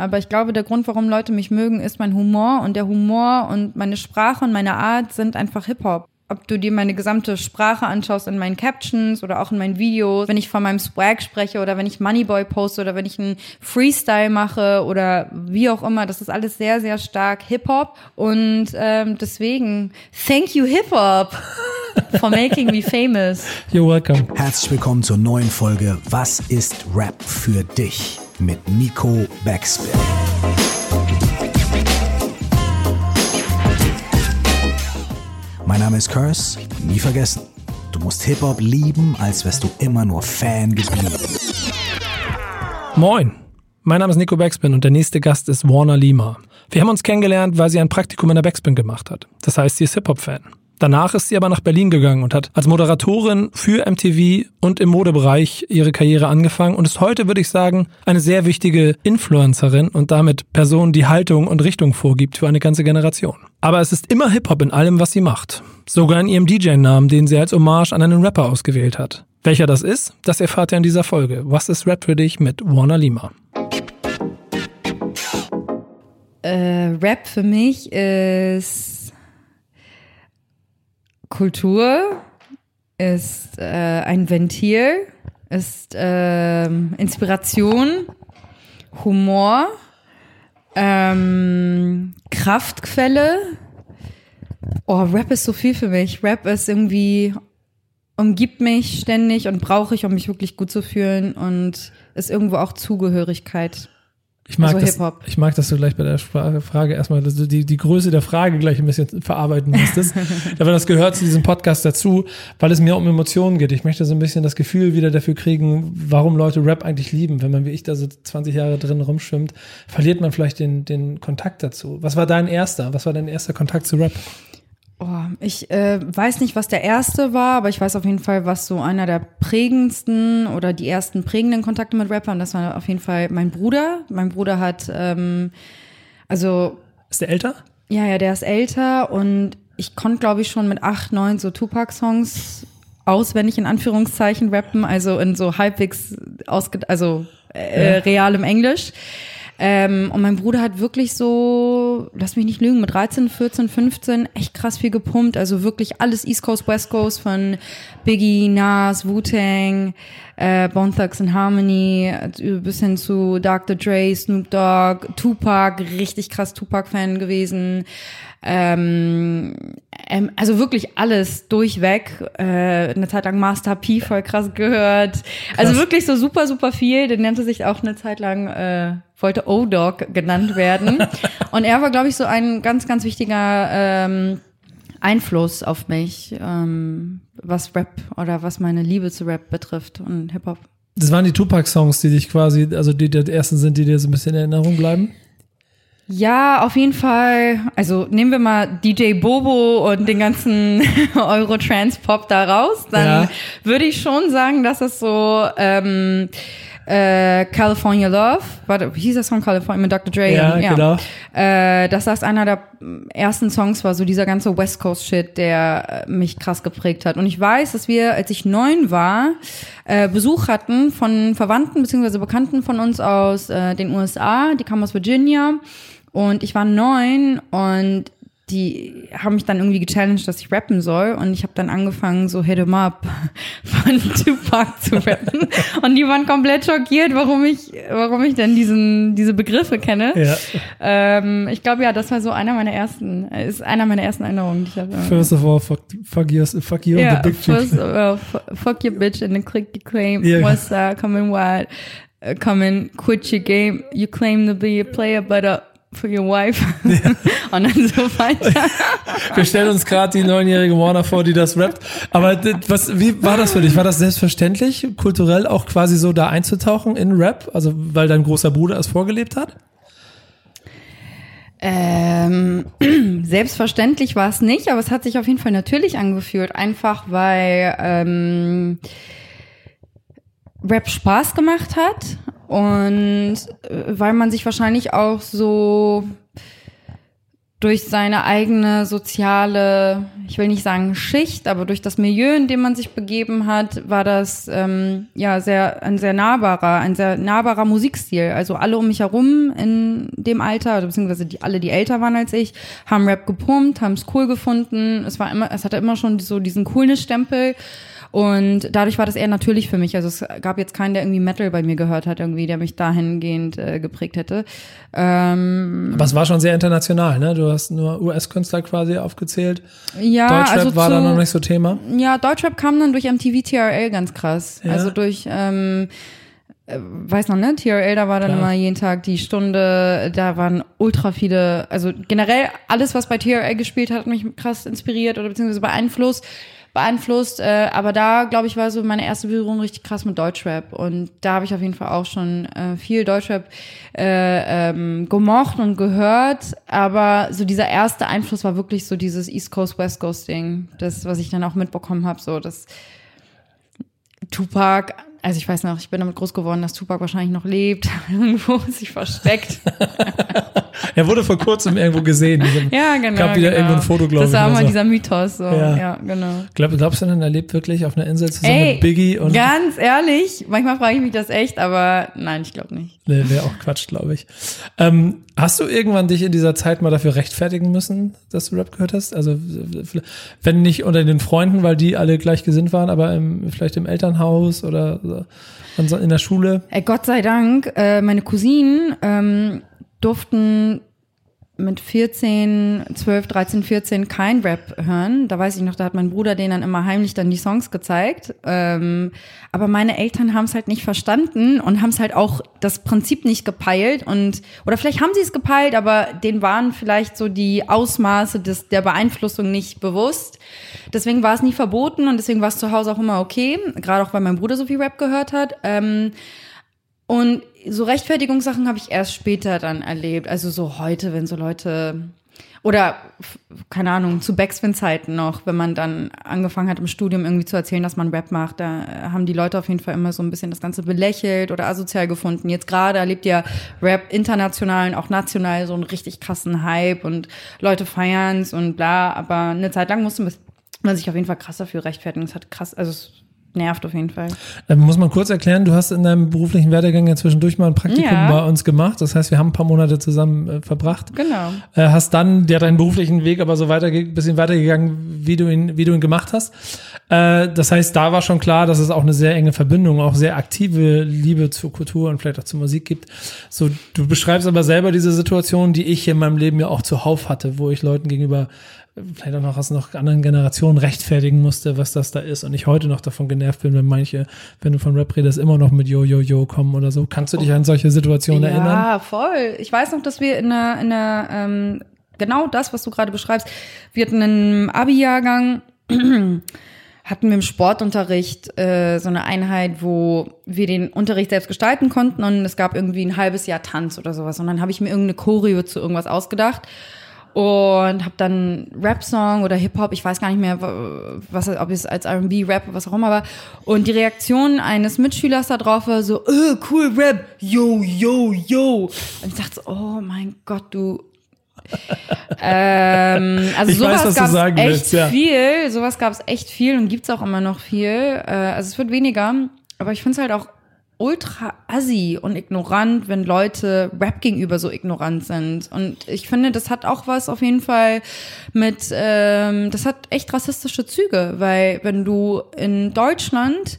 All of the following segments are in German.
Aber ich glaube, der Grund, warum Leute mich mögen, ist mein Humor und der Humor und meine Sprache und meine Art sind einfach Hip-Hop ob du dir meine gesamte Sprache anschaust in meinen Captions oder auch in meinen Videos, wenn ich von meinem Swag spreche oder wenn ich Moneyboy poste oder wenn ich einen Freestyle mache oder wie auch immer, das ist alles sehr, sehr stark Hip-Hop und ähm, deswegen thank you Hip-Hop for making me famous. You're welcome. Herzlich willkommen zur neuen Folge Was ist Rap für dich mit Nico Backspin. Mein Name ist Curse, nie vergessen. Du musst Hip-Hop lieben, als wärst du immer nur Fan geblieben. Moin, mein Name ist Nico Backspin und der nächste Gast ist Warner Lima. Wir haben uns kennengelernt, weil sie ein Praktikum in der Backspin gemacht hat. Das heißt, sie ist Hip-Hop-Fan. Danach ist sie aber nach Berlin gegangen und hat als Moderatorin für MTV und im Modebereich ihre Karriere angefangen und ist heute, würde ich sagen, eine sehr wichtige Influencerin und damit Person, die Haltung und Richtung vorgibt für eine ganze Generation. Aber es ist immer Hip-Hop in allem, was sie macht. Sogar in ihrem DJ-Namen, den sie als Hommage an einen Rapper ausgewählt hat. Welcher das ist, das erfahrt ihr in dieser Folge. Was ist Rap für dich mit Warner Lima? Äh, Rap für mich ist Kultur ist äh, ein Ventil, ist äh, Inspiration, Humor, ähm, Kraftquelle. Oh, Rap ist so viel für mich. Rap ist irgendwie umgibt mich ständig und brauche ich, um mich wirklich gut zu fühlen und ist irgendwo auch Zugehörigkeit. Ich mag, also das, ich mag, dass du gleich bei der Frage erstmal dass du die, die Größe der Frage gleich ein bisschen verarbeiten musstest. Aber das gehört zu diesem Podcast dazu, weil es mir um Emotionen geht. Ich möchte so ein bisschen das Gefühl wieder dafür kriegen, warum Leute Rap eigentlich lieben. Wenn man wie ich da so 20 Jahre drin rumschwimmt, verliert man vielleicht den, den Kontakt dazu. Was war dein erster? Was war dein erster Kontakt zu Rap? Oh, ich äh, weiß nicht, was der erste war, aber ich weiß auf jeden Fall, was so einer der prägendsten oder die ersten prägenden Kontakte mit Rappern. Das war auf jeden Fall mein Bruder. Mein Bruder hat, ähm, also ist der älter? Ja, ja, der ist älter und ich konnte, glaube ich, schon mit acht, neun so Tupac-Songs auswendig in Anführungszeichen rappen, also in so halbwegs ausge also äh, ja. realem Englisch. Ähm, und mein Bruder hat wirklich so, lass mich nicht lügen, mit 13, 14, 15 echt krass viel gepumpt. Also wirklich alles East Coast, West Coast von Biggie, Nas, Wu-Tang, äh, Bone Thugs and Harmony, bis hin zu Dr. Dre, Snoop Dogg, Tupac, richtig krass Tupac-Fan gewesen. Ähm, ähm, also wirklich alles durchweg. Äh, eine Zeit lang Master P voll krass gehört. Also krass. Also wirklich so super, super viel. Der nannte sich auch eine Zeit lang, äh, wollte O-Dog genannt werden. Und er war, glaube ich, so ein ganz, ganz wichtiger ähm, Einfluss auf mich, ähm, was Rap oder was meine Liebe zu Rap betrifft und Hip-Hop. Das waren die Tupac-Songs, die dich quasi, also die der ersten sind, die dir so ein bisschen in Erinnerung bleiben? Ja, auf jeden Fall. Also nehmen wir mal DJ Bobo und den ganzen Euro-Trans-Pop da raus, dann ja. würde ich schon sagen, dass es so ähm, äh, California Love, warte, wie hieß der Song California mit Dr. Dre? Ja, ja. genau. Äh, dass das einer der ersten Songs war, so dieser ganze West Coast Shit, der äh, mich krass geprägt hat. Und ich weiß, dass wir, als ich neun war, äh, Besuch hatten von Verwandten beziehungsweise Bekannten von uns aus äh, den USA, die kamen aus Virginia und ich war neun und die haben mich dann irgendwie gechallenged, dass ich rappen soll. Und ich habe dann angefangen, so Hit 'em Up von Tupac zu rappen. und die waren komplett schockiert, warum ich, warum ich denn diesen, diese Begriffe kenne. Ja. Ähm, ich glaube, ja, das war so einer meiner ersten, ist einer meiner ersten Erinnerungen, die ich habe. First of all, fuck, fuck you, fuck you yeah, the big first of all, fuck your bitch and the click you claim. Yeah. What's that? Coming wild. Uh, coming, quit your game. You claim to be a player, but uh, for your wife ja. und dann so weiter. Wir stellen uns gerade die neunjährige Warner vor, die das rappt. Aber was, wie war das für dich? War das selbstverständlich, kulturell auch quasi so da einzutauchen in Rap? Also weil dein großer Bruder es vorgelebt hat? Ähm, selbstverständlich war es nicht, aber es hat sich auf jeden Fall natürlich angefühlt. Einfach weil ähm, Rap Spaß gemacht hat und äh, weil man sich wahrscheinlich auch so durch seine eigene soziale, ich will nicht sagen Schicht, aber durch das Milieu, in dem man sich begeben hat, war das ähm, ja sehr ein sehr nahbarer, ein sehr nahbarer Musikstil. Also alle um mich herum in dem Alter, beziehungsweise die alle, die älter waren als ich, haben Rap gepumpt, haben es cool gefunden. Es war immer, es hatte immer schon so diesen Coolness-Stempel. Und dadurch war das eher natürlich für mich. Also es gab jetzt keinen, der irgendwie Metal bei mir gehört hat, irgendwie, der mich dahingehend äh, geprägt hätte. Ähm, Aber es war schon sehr international, ne? Du hast nur US-Künstler quasi aufgezählt. ja, Deutschrap also war zu, da noch nicht so Thema. Ja, Deutschrap kam dann durch MTV TRL ganz krass. Ja. Also durch, ähm, äh, weiß noch, ne? TRL, da war dann Klar. immer jeden Tag die Stunde, da waren ultra viele, also generell alles, was bei TRL gespielt hat, hat mich krass inspiriert oder beziehungsweise beeinflusst. Beeinflusst, äh, aber da, glaube ich, war so meine erste Berührung richtig krass mit Deutschrap. Und da habe ich auf jeden Fall auch schon äh, viel Deutschrap äh, ähm, gemocht und gehört. Aber so dieser erste Einfluss war wirklich so dieses East Coast, West Coast Ding. Das, was ich dann auch mitbekommen habe, so das Tupac, also ich weiß noch, ich bin damit groß geworden, dass Tupac wahrscheinlich noch lebt, irgendwo sich versteckt. Er wurde vor kurzem irgendwo gesehen. Ja, genau. Gab wieder genau. irgendwo ein Foto, glaube Das ich. war oder mal so. dieser Mythos, so. Ja. Ja, genau. Glaub, glaubst du denn, er lebt wirklich auf einer Insel zusammen Ey, mit Biggie und ganz ehrlich, manchmal frage ich mich das echt, aber nein, ich glaube nicht. Nee, wäre auch Quatsch, glaube ich. Ähm, hast du irgendwann dich in dieser Zeit mal dafür rechtfertigen müssen, dass du Rap gehört hast? Also, wenn nicht unter den Freunden, weil die alle gleich gesinnt waren, aber im, vielleicht im Elternhaus oder in der Schule? Ey, Gott sei Dank, äh, meine Cousinen ähm, durften mit 14, 12, 13, 14 kein Rap hören. Da weiß ich noch, da hat mein Bruder denen dann immer heimlich dann die Songs gezeigt. Ähm, aber meine Eltern haben es halt nicht verstanden und haben es halt auch das Prinzip nicht gepeilt und oder vielleicht haben sie es gepeilt, aber denen waren vielleicht so die Ausmaße des, der Beeinflussung nicht bewusst. Deswegen war es nie verboten und deswegen war es zu Hause auch immer okay, gerade auch weil mein Bruder so viel Rap gehört hat. Ähm, und so Rechtfertigungssachen habe ich erst später dann erlebt. Also so heute, wenn so Leute oder keine Ahnung, zu Backspin-Zeiten noch, wenn man dann angefangen hat im Studium irgendwie zu erzählen, dass man Rap macht, da haben die Leute auf jeden Fall immer so ein bisschen das Ganze belächelt oder asozial gefunden. Jetzt gerade erlebt ja Rap international und auch national so einen richtig krassen Hype und Leute feiern's und bla, aber eine Zeit lang musste man sich auf jeden Fall krass dafür rechtfertigen. Es hat krass, also es nervt auf jeden Fall. Ähm, muss man kurz erklären, du hast in deinem beruflichen Werdegang ja zwischendurch mal ein Praktikum Ja. bei uns gemacht. Das heißt, wir haben ein paar Monate zusammen äh, verbracht. Genau. Äh, hast dann ja deinen beruflichen Weg aber so weiter, bisschen weitergegangen, wie du ihn, wie du ihn gemacht hast. Äh, das heißt, da war schon klar, dass es auch eine sehr enge Verbindung, auch sehr aktive Liebe zur Kultur und vielleicht auch zur Musik gibt. So, du beschreibst aber selber diese Situation, die ich in meinem Leben ja auch zuhauf hatte, wo ich Leuten gegenüber vielleicht auch noch aus noch anderen Generationen rechtfertigen musste, was das da ist und ich heute noch davon genervt bin, wenn manche, wenn du von Rap redest, immer noch mit Yo, Yo, Yo kommen oder so. Kannst du dich an solche Situationen erinnern? Ja, voll. Ich weiß noch, dass wir in einer, in einer ähm, genau das, was du gerade beschreibst, wir hatten einen Abi-Jahrgang, hatten wir im Sportunterricht äh, so eine Einheit, wo wir den Unterricht selbst gestalten konnten und es gab irgendwie ein halbes Jahr Tanz oder sowas. Und dann habe ich mir irgendeine Choreo zu irgendwas ausgedacht und habe dann Rap-Song oder Hip-Hop, ich weiß gar nicht mehr, was, ob es als R&B, Rap, was auch immer war. Und die Reaktion eines Mitschülers da drauf war so, äh, cool Rap, yo, yo, yo. Und ich dachte so, oh mein Gott, du. ähm, also Ich sowas gab es echt willst, ja. viel, sowas gab es echt viel und gibt's auch immer noch viel. Äh, also es wird weniger, aber ich finde es halt auch ultra assi und ignorant, wenn Leute Rap gegenüber so ignorant sind. Und ich finde, das hat auch was auf jeden Fall mit, ähm, das hat echt rassistische Züge, weil wenn du in Deutschland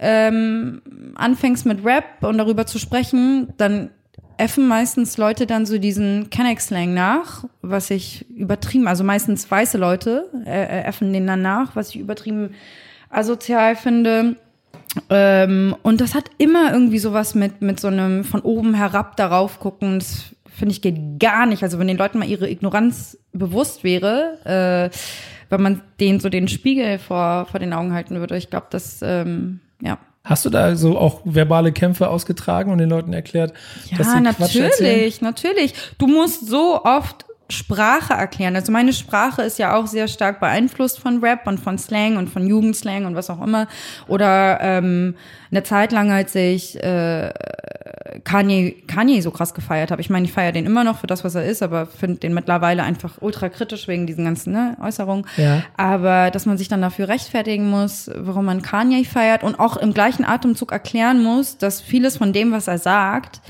ähm, anfängst mit Rap und darüber zu sprechen, dann effen meistens Leute dann so diesen Kenneck-Slang nach, was ich übertrieben, also meistens weiße Leute äh, äh, effen den dann nach, was ich übertrieben asozial finde. Ähm, und das hat immer irgendwie sowas mit, mit so einem von oben herab darauf gucken. Das finde ich geht gar nicht. Also wenn den Leuten mal ihre Ignoranz bewusst wäre, äh, wenn man denen so den Spiegel vor, vor den Augen halten würde, ich glaube, das, ähm, ja. Hast du da so auch verbale Kämpfe ausgetragen und den Leuten erklärt, dass Ja, sie Quatsch erzählen? natürlich, natürlich. Du musst so oft Sprache erklären. Also meine Sprache ist ja auch sehr stark beeinflusst von Rap und von Slang und von Jugendslang und was auch immer. Oder ähm, eine Zeit lang, als ich äh, Kanye, Kanye so krass gefeiert habe. Ich meine, ich feiere den immer noch für das, was er ist, aber finde den mittlerweile einfach ultra kritisch wegen diesen ganzen ne, Äußerungen. Ja. Aber dass man sich dann dafür rechtfertigen muss, warum man Kanye feiert und auch im gleichen Atemzug erklären muss, dass vieles von dem, was er sagt,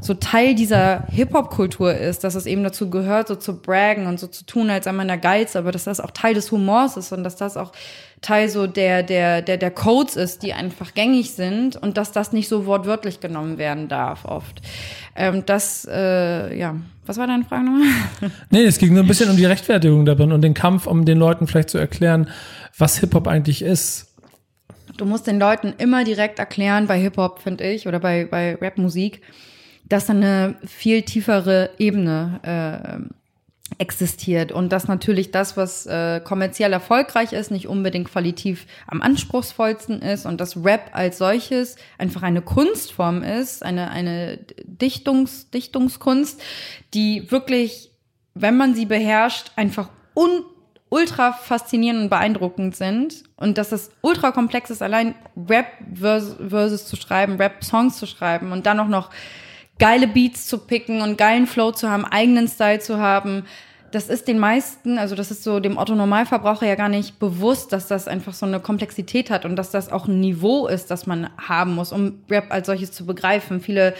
so Teil dieser Hip-Hop-Kultur ist, dass es eben dazu gehört, so zu braggen und so zu tun, als sei man der Geiz, aber dass das auch Teil des Humors ist und dass das auch Teil so der, der, der, der Codes ist, die einfach gängig sind und dass das nicht so wortwörtlich genommen werden darf oft. Ähm, das, äh, ja, was war deine Frage nochmal? Nee, es ging nur ein bisschen um die Rechtfertigung darin und den Kampf, um den Leuten vielleicht zu erklären, was Hip-Hop eigentlich ist. Du musst den Leuten immer direkt erklären, bei Hip-Hop, finde ich, oder bei, bei Rap-Musik, dass da eine viel tiefere Ebene äh, existiert und dass natürlich das, was äh, kommerziell erfolgreich ist, nicht unbedingt qualitativ am anspruchsvollsten ist und dass Rap als solches einfach eine Kunstform ist, eine, eine Dichtungs, Dichtungskunst, die wirklich, wenn man sie beherrscht, einfach un ultra faszinierend und beeindruckend sind und dass das ultra komplex ist, allein Rap versus, versus zu schreiben, Rap-Songs zu schreiben und dann auch noch geile Beats zu picken und geilen Flow zu haben, eigenen Style zu haben. Das ist den meisten, also das ist so dem Otto Normalverbraucher ja gar nicht bewusst, dass das einfach so eine Komplexität hat und dass das auch ein Niveau ist, das man haben muss, um Rap als solches zu begreifen. Viele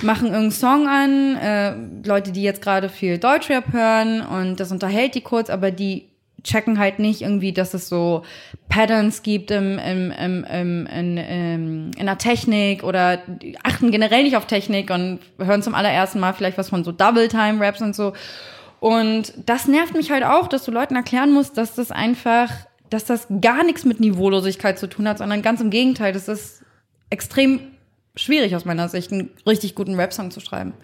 machen irgendeinen Song an, äh, Leute, die jetzt gerade viel Deutschrap hören und das unterhält die kurz, aber die checken halt nicht irgendwie, dass es so Patterns gibt im, im, im, im, in, in, in der Technik oder achten generell nicht auf Technik und hören zum allerersten Mal vielleicht was von so Double-Time-Raps und so. Und das nervt mich halt auch, dass du Leuten erklären musst, dass das einfach, dass das gar nichts mit Niveaulosigkeit zu tun hat, sondern ganz im Gegenteil, das ist extrem schwierig aus meiner Sicht, einen richtig guten Rap-Song zu schreiben.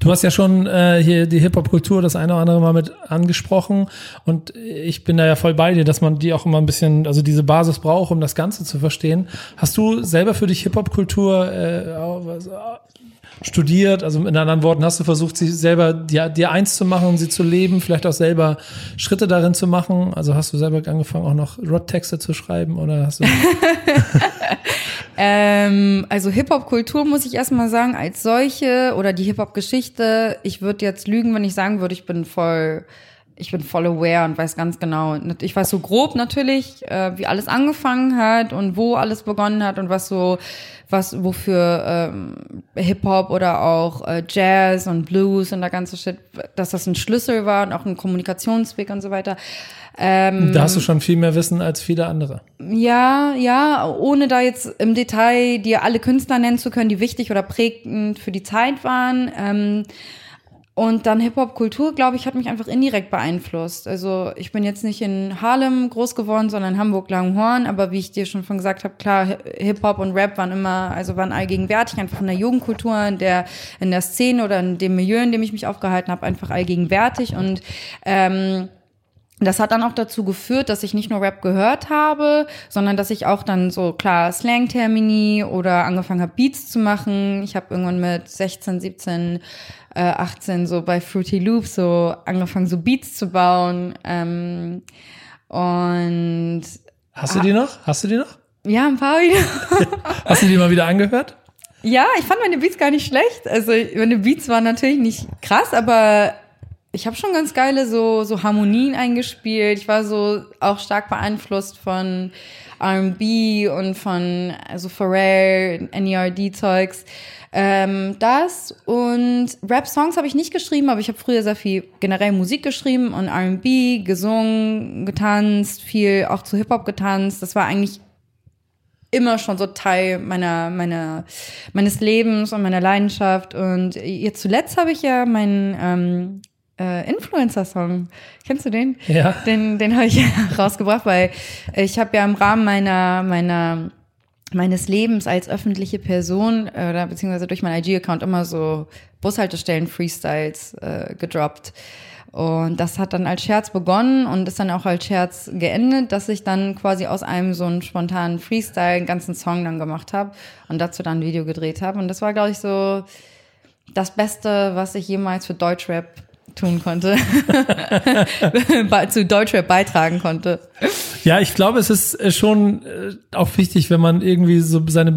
Du hast ja schon äh, hier die Hip-Hop-Kultur das eine oder andere Mal mit angesprochen und ich bin da ja voll bei dir, dass man die auch immer ein bisschen, also diese Basis braucht, um das Ganze zu verstehen. Hast du selber für dich Hip-Hop-Kultur äh, studiert? Also in anderen Worten, hast du versucht, sie selber dir, dir eins zu machen und sie zu leben, vielleicht auch selber Schritte darin zu machen? Also hast du selber angefangen, auch noch Rap-Texte zu schreiben oder hast du Ähm, also Hip-Hop-Kultur muss ich erstmal sagen, als solche oder die Hip-Hop-Geschichte, ich würde jetzt lügen, wenn ich sagen würde, ich bin voll, ich bin voll aware und weiß ganz genau. Ich weiß so grob natürlich, äh, wie alles angefangen hat und wo alles begonnen hat und was so, was, wofür ähm, Hip-Hop oder auch äh, Jazz und Blues und der ganze Shit, dass das ein Schlüssel war und auch ein Kommunikationsweg und so weiter. Ähm, da hast du schon viel mehr Wissen als viele andere. Ja, ja, ohne da jetzt im Detail dir alle Künstler nennen zu können, die wichtig oder prägend für die Zeit waren. Ähm, und dann Hip-Hop-Kultur, glaube ich, hat mich einfach indirekt beeinflusst. Also ich bin jetzt nicht in Harlem groß geworden, sondern in Hamburg-Langhorn. Aber wie ich dir schon von gesagt habe, klar, Hip-Hop und Rap waren immer, also waren allgegenwärtig, einfach in der Jugendkultur, in der, in der Szene oder in dem Milieu, in dem ich mich aufgehalten habe, einfach allgegenwärtig. Und ähm, das hat dann auch dazu geführt, dass ich nicht nur Rap gehört habe, sondern dass ich auch dann so klar Slang-Termini oder angefangen habe, Beats zu machen. Ich habe irgendwann mit 16, 17, äh, 18 so bei Fruity Loops so angefangen, so Beats zu bauen. Ähm, und Hast du die noch? Hast du die noch? Ja, ein paar wieder. Hast du die mal wieder angehört? Ja, ich fand meine Beats gar nicht schlecht. Also meine Beats waren natürlich nicht krass, aber ich habe schon ganz geile so, so Harmonien eingespielt. Ich war so auch stark beeinflusst von R&B und von also Pharrell, NERD-Zeugs. Ähm, das und Rap-Songs habe ich nicht geschrieben, aber ich habe früher sehr viel generell Musik geschrieben und R&B, gesungen, getanzt, viel auch zu Hip-Hop getanzt. Das war eigentlich immer schon so Teil meiner, meiner, meines Lebens und meiner Leidenschaft. Und jetzt zuletzt habe ich ja meinen ähm, äh, Influencer-Song. Kennst du den? Ja. Den, den habe ich rausgebracht, weil ich habe ja im Rahmen meiner, meiner meines Lebens als öffentliche Person äh, oder beziehungsweise durch meinen IG-Account immer so Bushaltestellen-Freestyles äh, gedroppt. Und das hat dann als Scherz begonnen und ist dann auch als Scherz geendet, dass ich dann quasi aus einem so einen spontanen Freestyle einen ganzen Song dann gemacht habe und dazu dann ein Video gedreht habe. Und das war, glaube ich, so das Beste, was ich jemals für Deutschrap tun konnte, zu Deutschrap beitragen konnte. Ja, ich glaube, es ist äh, schon äh, auch wichtig, wenn man irgendwie so seine,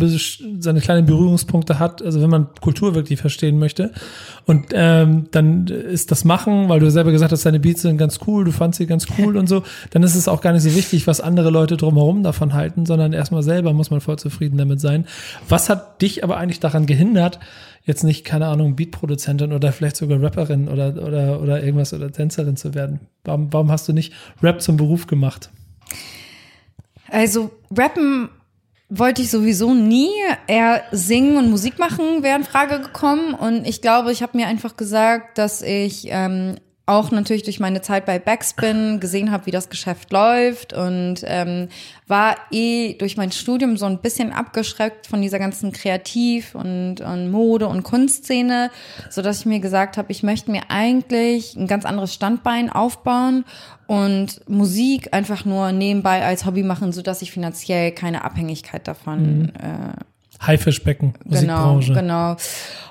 seine kleinen Berührungspunkte hat, also wenn man Kultur wirklich verstehen möchte. Und ähm, dann ist das Machen, weil du selber gesagt hast, deine Beats sind ganz cool, du fandst sie ganz cool und so, dann ist es auch gar nicht so wichtig, was andere Leute drumherum davon halten, sondern erstmal selber muss man voll zufrieden damit sein. Was hat dich aber eigentlich daran gehindert, jetzt nicht, keine Ahnung, Beatproduzentin oder vielleicht sogar Rapperin oder, oder, oder irgendwas oder Tänzerin zu werden? Warum, warum hast du nicht Rap zum Beruf gemacht? Also Rappen wollte ich sowieso nie. Eher singen und Musik machen wäre in Frage gekommen. Und ich glaube, ich habe mir einfach gesagt, dass ich ähm, auch natürlich durch meine Zeit bei Backspin gesehen habe, wie das Geschäft läuft und ähm, war eh durch mein Studium so ein bisschen abgeschreckt von dieser ganzen Kreativ- und, und Mode- und Kunstszene, so dass ich mir gesagt habe, ich möchte mir eigentlich ein ganz anderes Standbein aufbauen und Musik einfach nur nebenbei als Hobby machen, so dass ich finanziell keine Abhängigkeit davon mhm. äh, Haifischbecken, Musikbranche. Genau, genau.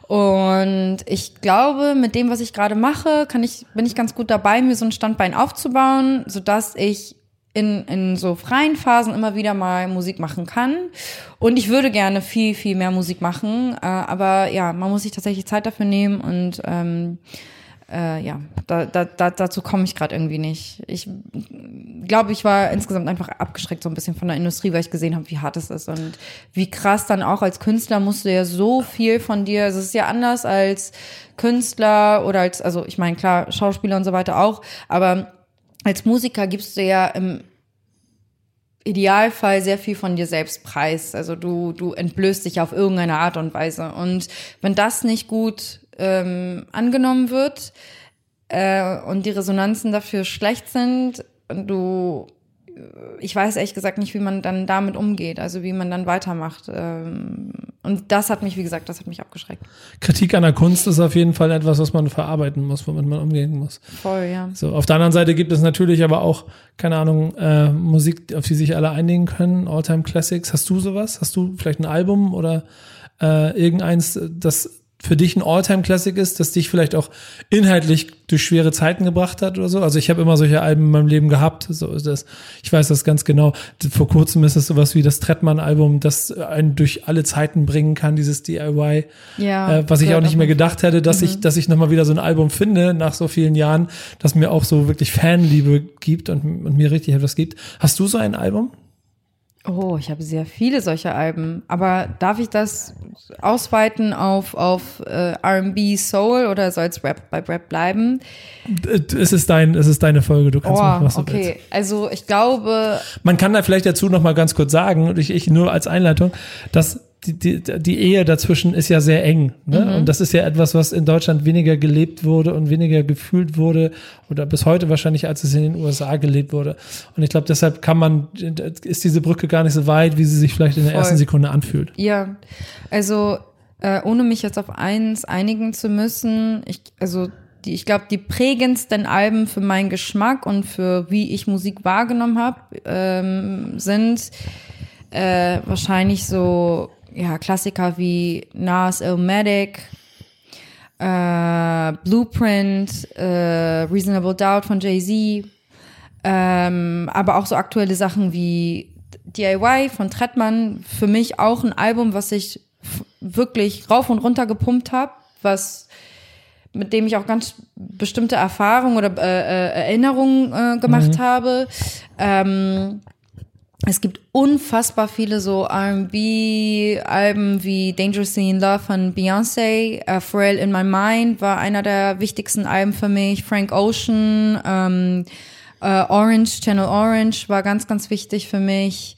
Und ich glaube, mit dem, was ich gerade mache, kann ich, bin ich ganz gut dabei, mir so ein Standbein aufzubauen, so dass ich in, in so freien Phasen immer wieder mal Musik machen kann. Und ich würde gerne viel, viel mehr Musik machen. Äh, aber ja, man muss sich tatsächlich Zeit dafür nehmen und ähm, äh, ja, da, da, da, dazu komme ich gerade irgendwie nicht. Ich glaube, ich war insgesamt einfach abgeschreckt so ein bisschen von der Industrie, weil ich gesehen habe, wie hart es ist und wie krass dann auch als Künstler musst du ja so viel von dir, also es ist ja anders als Künstler oder als, also ich meine, klar, Schauspieler und so weiter auch, aber als Musiker gibst du ja im Idealfall sehr viel von dir selbst preis. Also du, du entblößt dich auf irgendeine Art und Weise. Und wenn das nicht gut ähm, angenommen wird äh, und die Resonanzen dafür schlecht sind, und du ich weiß ehrlich gesagt nicht, wie man dann damit umgeht, also wie man dann weitermacht. Ähm, und das hat mich, wie gesagt, das hat mich abgeschreckt. Kritik an der Kunst ist auf jeden Fall etwas, was man verarbeiten muss, womit man umgehen muss. Voll, ja. So, auf der anderen Seite gibt es natürlich aber auch, keine Ahnung, äh, Musik, auf die sich alle einigen können, Alltime Classics. Hast du sowas? Hast du vielleicht ein Album oder äh, irgendeins, das für dich ein All-Time-Classic ist, das dich vielleicht auch inhaltlich durch schwere Zeiten gebracht hat oder so. Also ich habe immer solche Alben in meinem Leben gehabt. So ist das. Ich weiß das ganz genau. Vor kurzem ist es sowas wie das Trettmann-Album, das einen durch alle Zeiten bringen kann, dieses DIY. Ja. Äh, was ich auch nicht mehr gedacht hätte, dass mhm. ich, dass ich nochmal wieder so ein Album finde nach so vielen Jahren, das mir auch so wirklich Fanliebe gibt und, und mir richtig etwas gibt. Hast du so ein Album? Oh, ich habe sehr viele solcher Alben. Aber darf ich das ausweiten auf, auf äh, RB Soul oder soll es Rap bei Rap bleiben? Es ist, dein, es ist deine Folge, du kannst oh, machen, was du okay. willst. Okay, also ich glaube. Man kann da vielleicht dazu noch mal ganz kurz sagen, ich, ich nur als Einleitung, dass die, die, die Ehe dazwischen ist ja sehr eng. Ne? Mhm. Und das ist ja etwas, was in Deutschland weniger gelebt wurde und weniger gefühlt wurde oder bis heute wahrscheinlich, als es in den USA gelebt wurde. Und ich glaube, deshalb kann man, ist diese Brücke gar nicht so weit, wie sie sich vielleicht in der Voll. ersten Sekunde anfühlt. Ja, also äh, ohne mich jetzt auf eins einigen zu müssen, ich, also die, ich glaube, die prägendsten Alben für meinen Geschmack und für wie ich Musik wahrgenommen habe, ähm, sind äh, wahrscheinlich so ja, Klassiker wie Nas Illmatic, äh, Blueprint, äh, Reasonable Doubt von Jay-Z, ähm, aber auch so aktuelle Sachen wie DIY von Trettmann. Für mich auch ein Album, was ich wirklich rauf und runter gepumpt habe, was mit dem ich auch ganz bestimmte Erfahrungen oder äh, äh Erinnerungen äh, gemacht mhm. habe. Ähm, es gibt unfassbar viele so R&B-Alben wie Dangerously in Love von Beyoncé, uh, Pharrell in My Mind war einer der wichtigsten Alben für mich, Frank Ocean, ähm, uh, Orange, Channel Orange war ganz, ganz wichtig für mich.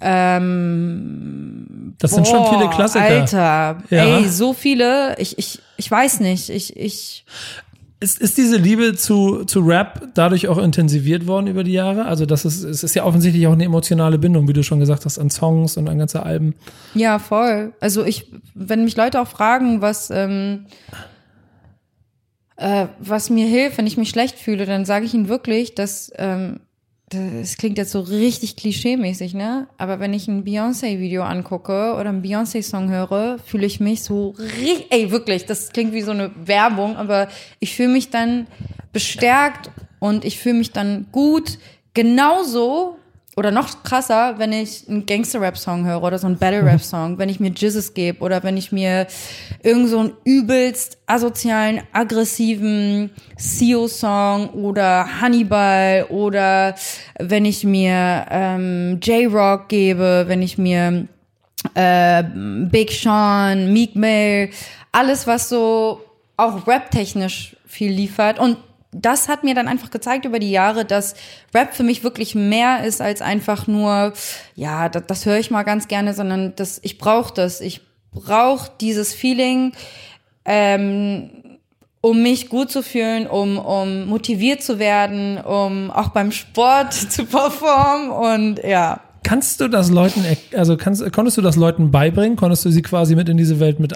Ähm, das boah, sind schon viele Klassiker. Alter, ja. ey, so viele. Ich, ich, ich weiß nicht. Ich, ich. Ist, ist diese Liebe zu, zu Rap dadurch auch intensiviert worden über die Jahre? Also das ist, es ist ja offensichtlich auch eine emotionale Bindung, wie du schon gesagt hast, an Songs und an ganze Alben. Ja, voll. Also ich, wenn mich Leute auch fragen, was, ähm, äh, was mir hilft, wenn ich mich schlecht fühle, dann sage ich ihnen wirklich, dass ähm, das klingt jetzt so richtig klischeemäßig, ne? Aber wenn ich ein Beyoncé-Video angucke oder einen Beyoncé-Song höre, fühle ich mich so richtig, ey, wirklich, das klingt wie so eine Werbung, aber ich fühle mich dann bestärkt und ich fühle mich dann gut, genauso oder noch krasser, wenn ich einen Gangster-Rap-Song höre oder so einen Battle-Rap-Song, wenn ich mir Jizzes gebe oder wenn ich mir irgend so einen übelst asozialen, aggressiven Seo-Song oder Hannibal oder wenn ich mir ähm, J-Rock gebe, wenn ich mir äh, Big Sean, Meek Mill, alles was so auch rap-technisch viel liefert. Und das hat mir dann einfach gezeigt über die Jahre, dass Rap für mich wirklich mehr ist als einfach nur, ja, das, das höre ich mal ganz gerne, sondern das, ich brauche das. Ich brauche dieses Feeling, ähm, um mich gut zu fühlen, um, um motiviert zu werden, um auch beim Sport zu performen und ja. Kannst du das Leuten, also kannst, konntest du das Leuten beibringen? Konntest du sie quasi mit in diese Welt mit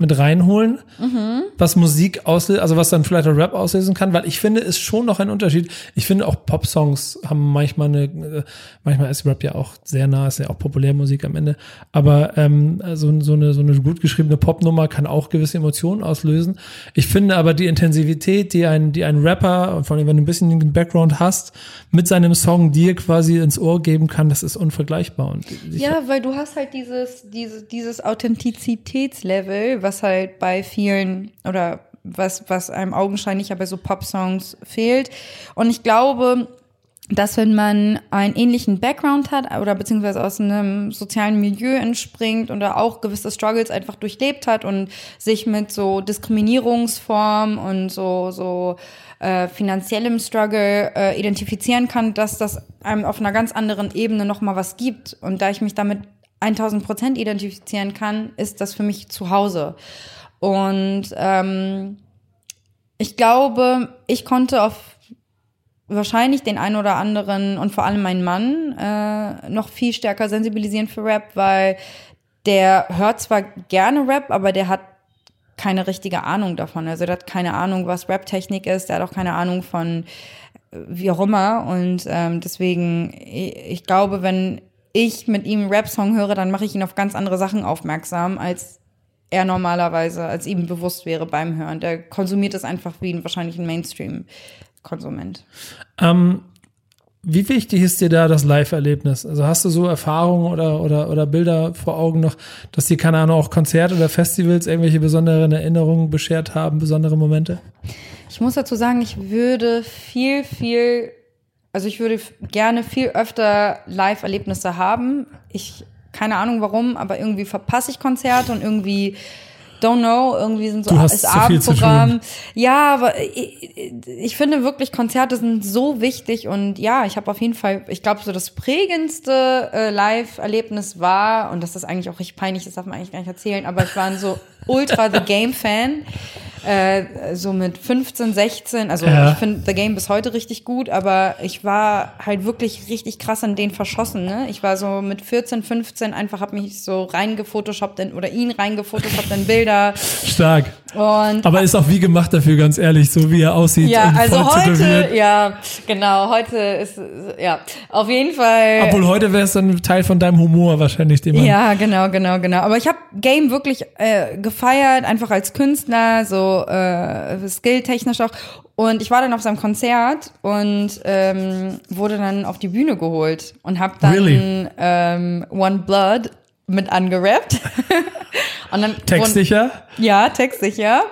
mit reinholen, mhm. was Musik auslöst, also was dann vielleicht auch Rap auslösen kann, weil ich finde, ist schon noch ein Unterschied. Ich finde auch Pop-Songs haben manchmal eine, äh, manchmal ist Rap ja auch sehr nah, ist ja auch Populärmusik am Ende, aber ähm, so, so, eine, so eine gut geschriebene Popnummer kann auch gewisse Emotionen auslösen. Ich finde aber die Intensivität, die ein, die ein Rapper, vor allem wenn du ein bisschen den Background hast, mit seinem Song dir quasi ins Ohr geben kann, das ist unvergleichbar. Und ja, weil du hast halt dieses, dieses, dieses Authentizitätslevel, was halt bei vielen oder was, was einem augenscheinlich ja bei so Pop-Songs fehlt. Und ich glaube, dass wenn man einen ähnlichen Background hat oder beziehungsweise aus einem sozialen Milieu entspringt oder auch gewisse Struggles einfach durchlebt hat und sich mit so Diskriminierungsformen und so so äh, finanziellem Struggle äh, identifizieren kann, dass das einem auf einer ganz anderen Ebene noch mal was gibt und da ich mich damit 1000 Prozent identifizieren kann, ist das für mich zu Hause. Und ähm, ich glaube, ich konnte auf wahrscheinlich den einen oder anderen und vor allem meinen Mann äh, noch viel stärker sensibilisieren für Rap, weil der hört zwar gerne Rap, aber der hat keine richtige Ahnung davon. Also der hat keine Ahnung, was Rap-Technik ist, der hat auch keine Ahnung von äh, wie auch immer. Und ähm, deswegen, ich, ich glaube, wenn ich mit ihm einen Rap-Song höre, dann mache ich ihn auf ganz andere Sachen aufmerksam, als er normalerweise, als ihm bewusst wäre beim Hören. Der konsumiert es einfach wie ein, wahrscheinlich ein Mainstream-Konsument. Ähm, wie wichtig ist dir da das Live-Erlebnis? Also hast du so Erfahrungen oder, oder, oder Bilder vor Augen noch, dass dir, keine Ahnung, auch Konzerte oder Festivals irgendwelche besonderen Erinnerungen beschert haben, besondere Momente? Ich muss dazu sagen, ich würde viel, viel also ich würde gerne viel öfter Live-Erlebnisse haben. Ich, keine Ahnung warum, aber irgendwie verpasse ich Konzerte und irgendwie don't know, irgendwie sind so das Abendprogramm. Ja, aber ich, ich, finde wirklich Konzerte sind so wichtig und ja, ich habe auf jeden Fall, ich glaube so das prägendste äh, Live-Erlebnis war und das ist eigentlich auch richtig peinlich, das darf man eigentlich gar nicht erzählen, aber ich war ein so ultra The Game Fan äh, so mit 15, 16, also ja. ich finde The Game bis heute richtig gut, aber ich war halt wirklich richtig krass an den verschossen. Ne? Ich war so mit 14, 15 einfach, hab mich so reingefotoshoppt in, oder ihn reingefotoshoppt in Bilder. Stark. Und aber ist auch wie gemacht dafür, ganz ehrlich, so wie er aussieht. Ja, also heute, ja, genau, heute ist, ja, auf jeden Fall. Obwohl heute wäre es dann Teil von deinem Humor wahrscheinlich, den man Ja, genau, genau, genau. Aber ich habe Game wirklich äh, gefeiert, einfach als Künstler, so äh, skilltechnisch auch. Und ich war dann auf seinem Konzert und ähm, wurde dann auf die Bühne geholt und habe dann really? ähm, One Blood mit angerappt. und dann textsicher? Ja, textsicher.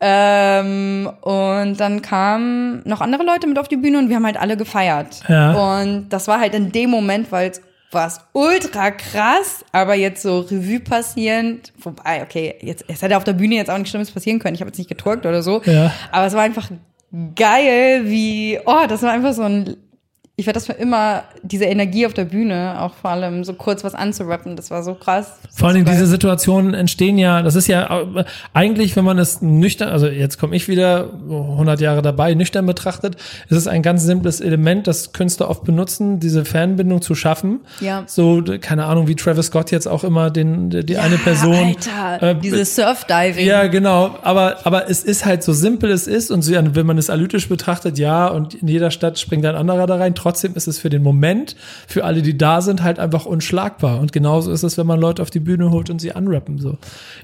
Ähm, und dann kamen noch andere Leute mit auf die Bühne und wir haben halt alle gefeiert. Ja. Und das war halt in dem Moment, weil es war es ultra krass, aber jetzt so Revue passierend, vorbei, okay, jetzt, es hätte auf der Bühne jetzt auch nichts Schlimmes passieren können, ich habe jetzt nicht getwerkt oder so, ja. aber es war einfach geil, wie, oh, das war einfach so ein ich werde das für immer, diese Energie auf der Bühne, auch vor allem so kurz was anzurappen, das war so krass. Vor allem so diese Situationen entstehen ja, das ist ja äh, eigentlich, wenn man es nüchtern, also jetzt komme ich wieder 100 Jahre dabei, nüchtern betrachtet, ist es ein ganz simples Element, das Künstler oft benutzen, diese Fanbindung zu schaffen. Ja. So, keine Ahnung, wie Travis Scott jetzt auch immer den, die ja, eine Person. Alter, äh, dieses Surfdiving. Ja, genau, aber, aber es ist halt so simpel es ist und wenn man es analytisch betrachtet, ja, und in jeder Stadt springt ein anderer da rein, trotzdem ist es für den Moment, für alle, die da sind, halt einfach unschlagbar. Und genauso ist es, wenn man Leute auf die Bühne holt und sie anrappen. So.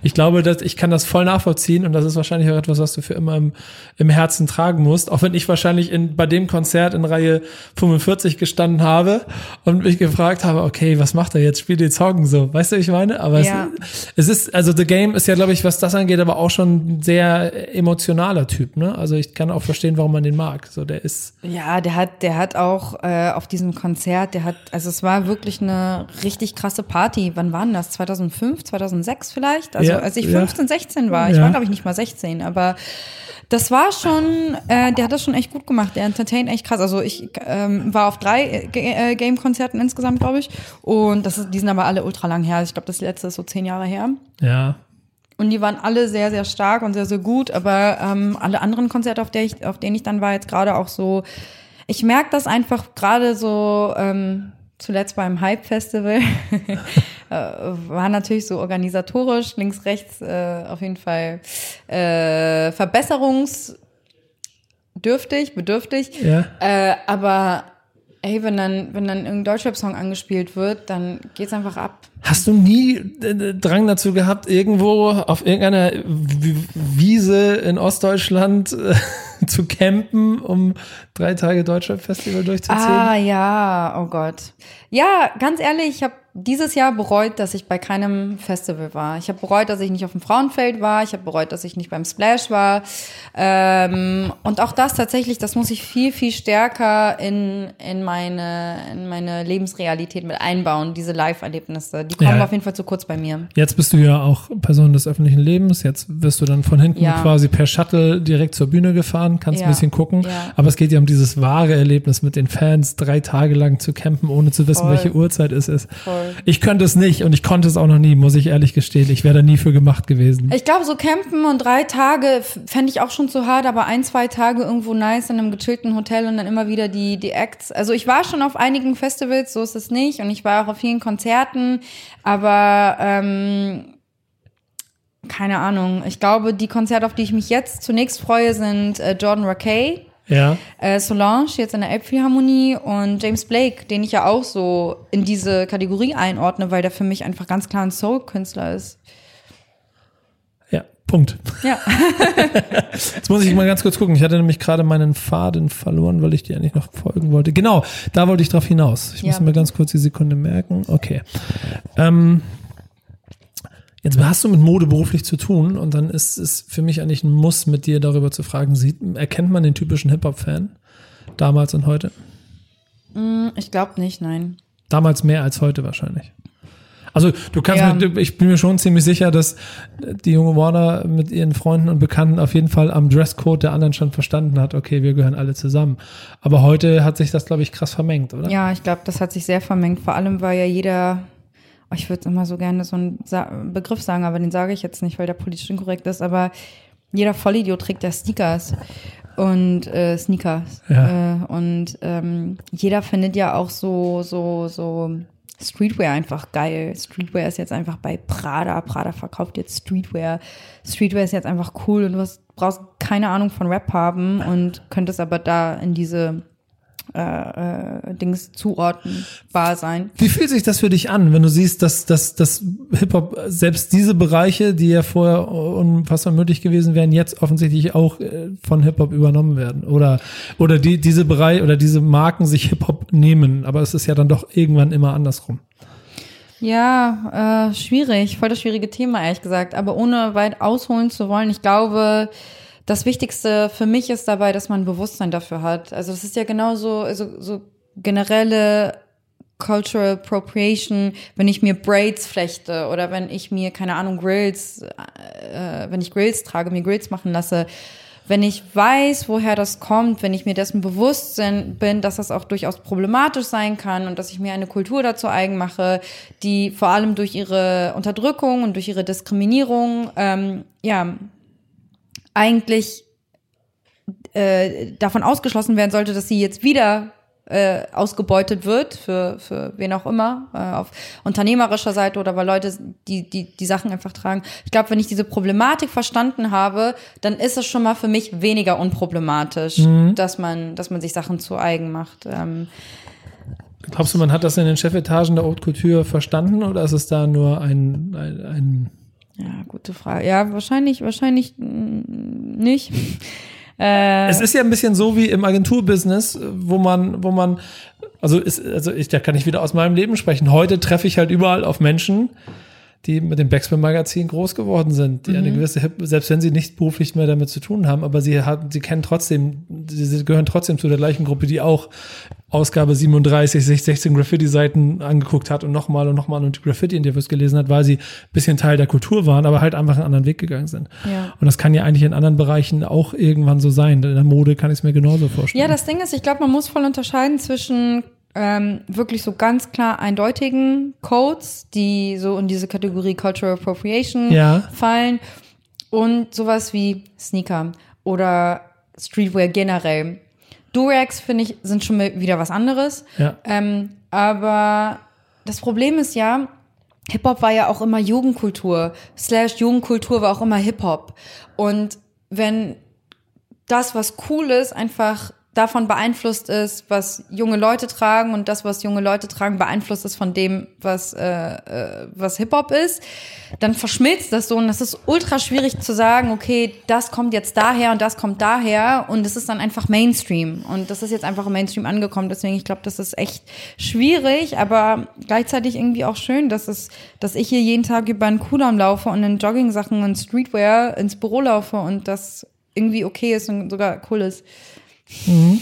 Ich glaube, dass ich kann das voll nachvollziehen und das ist wahrscheinlich auch etwas, was du für immer im, im Herzen tragen musst. Auch wenn ich wahrscheinlich in, bei dem Konzert in Reihe 45 gestanden habe und mich gefragt habe, okay, was macht er jetzt? Spielt den Song so. Weißt du, ich meine? Aber ja. es, es ist, also The Game ist ja, glaube ich, was das angeht, aber auch schon ein sehr emotionaler Typ, ne? Also ich kann auch verstehen, warum man den mag. So, der ist. Ja, der hat, der hat auch äh, auf diesem Konzert, der hat, also es war wirklich eine richtig krasse Party. Wann waren das? 2005, 2006 vielleicht? Also ja, als ich 15, ja. 16 war. Ich war, glaube ich, nicht mal 16, aber das war schon, äh, der hat das schon echt gut gemacht. Der entertaint echt krass. Also ich ähm, war auf drei äh, Game-Konzerten insgesamt, glaube ich. Und das ist, die sind aber alle ultra lang her. Ich glaube, das letzte ist so zehn Jahre her. Ja. Und die waren alle sehr, sehr stark und sehr, sehr gut. Aber ähm, alle anderen Konzerte, auf, der ich, auf denen ich dann war, jetzt gerade auch so, ich merke das einfach gerade so, ähm, zuletzt beim Hype Festival, äh, war natürlich so organisatorisch, links, rechts äh, auf jeden Fall äh, verbesserungsdürftig, bedürftig. Ja. Äh, aber ey, wenn dann, wenn dann irgendein Deutschrap-Song angespielt wird, dann geht's einfach ab. Hast du nie äh, Drang dazu gehabt, irgendwo auf irgendeiner Wiese in Ostdeutschland äh, zu campen, um drei Tage Deutschrap-Festival durchzuziehen? Ah ja, oh Gott. Ja, ganz ehrlich, ich habe dieses Jahr bereut, dass ich bei keinem Festival war. Ich habe bereut, dass ich nicht auf dem Frauenfeld war. Ich habe bereut, dass ich nicht beim Splash war. Ähm, und auch das tatsächlich, das muss ich viel, viel stärker in, in, meine, in meine Lebensrealität mit einbauen, diese Live-Erlebnisse. Kommen ja. auf jeden Fall zu kurz bei mir. Jetzt bist du ja auch Person des öffentlichen Lebens. Jetzt wirst du dann von hinten ja. quasi per Shuttle direkt zur Bühne gefahren, kannst ja. ein bisschen gucken. Aber es geht ja um dieses wahre Erlebnis mit den Fans, drei Tage lang zu campen, ohne zu wissen, Voll. welche Uhrzeit es ist. Voll. Ich könnte es nicht und ich konnte es auch noch nie, muss ich ehrlich gestehen. Ich wäre da nie für gemacht gewesen. Ich glaube, so campen und drei Tage fände ich auch schon zu hart, aber ein, zwei Tage irgendwo nice in einem gechillten Hotel und dann immer wieder die, die Acts. Also ich war schon auf einigen Festivals, so ist es nicht. Und ich war auch auf vielen Konzerten, aber ähm, keine Ahnung. Ich glaube, die Konzerte, auf die ich mich jetzt zunächst freue, sind äh, Jordan Rakey ja. Äh, Solange jetzt in der Elbphilharmonie und James Blake, den ich ja auch so in diese Kategorie einordne, weil der für mich einfach ganz klar ein Soul-Künstler ist. Punkt. Ja. Jetzt muss ich mal ganz kurz gucken. Ich hatte nämlich gerade meinen Faden verloren, weil ich dir eigentlich noch folgen wollte. Genau, da wollte ich drauf hinaus. Ich ja. muss mir ganz kurz die Sekunde merken. Okay. Ähm, Jetzt hast du mit Mode beruflich zu tun und dann ist es für mich eigentlich ein Muss, mit dir darüber zu fragen, sieht, erkennt man den typischen Hip-Hop-Fan damals und heute? Mm, ich glaube nicht, nein. Damals mehr als heute wahrscheinlich. Also du kannst ja. mir, ich bin mir schon ziemlich sicher, dass die junge Warner mit ihren Freunden und Bekannten auf jeden Fall am Dresscode der anderen schon verstanden hat, okay, wir gehören alle zusammen. Aber heute hat sich das, glaube ich, krass vermengt, oder? Ja, ich glaube, das hat sich sehr vermengt. Vor allem, weil ja jeder Oh, ich würde immer so gerne so einen Begriff sagen, aber den sage ich jetzt nicht, weil der politisch inkorrekt ist, aber jeder Vollidiot trägt ja Sneakers und äh, Sneakers. Ja. Äh, und ähm, jeder findet ja auch so, so, so Streetwear einfach geil. Streetwear ist jetzt einfach bei Prada. Prada verkauft jetzt Streetwear. Streetwear ist jetzt einfach cool und du hast, brauchst keine Ahnung von Rap haben und könntest aber da in diese äh, äh, Dings zuordnenbar sein. Wie fühlt sich das für dich an, wenn du siehst, dass, dass, dass Hip-Hop selbst diese Bereiche, die ja vorher unfassbar möglich gewesen wären, jetzt offensichtlich auch äh, von Hip-Hop übernommen werden? Oder, oder die, diese Bereiche oder diese Marken sich Hip-Hop nehmen, aber es ist ja dann doch irgendwann immer andersrum. Ja, äh, schwierig, voll das schwierige Thema, ehrlich gesagt. Aber ohne weit ausholen zu wollen, ich glaube, das Wichtigste für mich ist dabei, dass man Bewusstsein dafür hat. Also es ist ja genauso also, so generelle Cultural Appropriation, wenn ich mir Braids flechte oder wenn ich mir, keine Ahnung, Grills, äh, wenn ich Grills trage, mir Grills machen lasse, wenn ich weiß, woher das kommt, wenn ich mir dessen bewusst bin, dass das auch durchaus problematisch sein kann und dass ich mir eine Kultur dazu eigen mache, die vor allem durch ihre Unterdrückung und durch ihre Diskriminierung ähm, ja eigentlich äh, davon ausgeschlossen werden sollte, dass sie jetzt wieder äh, ausgebeutet wird für, für wen auch immer, äh, auf unternehmerischer Seite oder weil Leute die, die, die Sachen einfach tragen. Ich glaube, wenn ich diese Problematik verstanden habe, dann ist es schon mal für mich weniger unproblematisch, mhm. dass man, dass man sich Sachen zu eigen macht. Ähm, Glaubst du, man hat das in den Chefetagen der Haute Couture verstanden oder ist es da nur ein, ein, ein ja, gute Frage. Ja, wahrscheinlich, wahrscheinlich nicht. Äh, es ist ja ein bisschen so wie im Agenturbusiness, wo man, wo man, also ist, also ich, da kann ich wieder aus meinem Leben sprechen. Heute treffe ich halt überall auf Menschen, die mit dem Backspin-Magazin groß geworden sind, die mhm. eine gewisse, selbst wenn sie nicht beruflich mehr damit zu tun haben, aber sie haben, sie kennen trotzdem, sie gehören trotzdem zu der gleichen Gruppe, die auch Ausgabe 37 sich 16 Graffiti-Seiten angeguckt hat und nochmal und nochmal und Graffiti-Interviews gelesen hat, weil sie bisschen Teil der Kultur waren, aber halt einfach einen anderen Weg gegangen sind. Ja. Und das kann ja eigentlich in anderen Bereichen auch irgendwann so sein. In der Mode kann ich es mir genauso vorstellen. Ja, das Ding ist, ich glaube, man muss voll unterscheiden zwischen ähm, wirklich so ganz klar eindeutigen Codes, die so in diese Kategorie Cultural Appropriation ja. fallen und sowas wie Sneaker oder Streetwear generell. Durags, finde ich, sind schon wieder was anderes. Ja. Ähm, aber das Problem ist ja, Hip-Hop war ja auch immer Jugendkultur. Slash Jugendkultur war auch immer Hip-Hop. Und wenn das, was cool ist, einfach davon beeinflusst ist, was junge Leute tragen und das, was junge Leute tragen, beeinflusst ist von dem, was, äh, äh, was Hip-Hop ist, dann verschmilzt das so und das ist ultra schwierig zu sagen, okay, das kommt jetzt daher und das kommt daher und es ist dann einfach Mainstream und das ist jetzt einfach im Mainstream angekommen, deswegen ich glaube, das ist echt schwierig, aber gleichzeitig irgendwie auch schön, dass es, dass ich hier jeden Tag über einen Cooldown laufe und in Jogging-Sachen und Streetwear ins Büro laufe und das irgendwie okay ist und sogar cool ist. Mhm.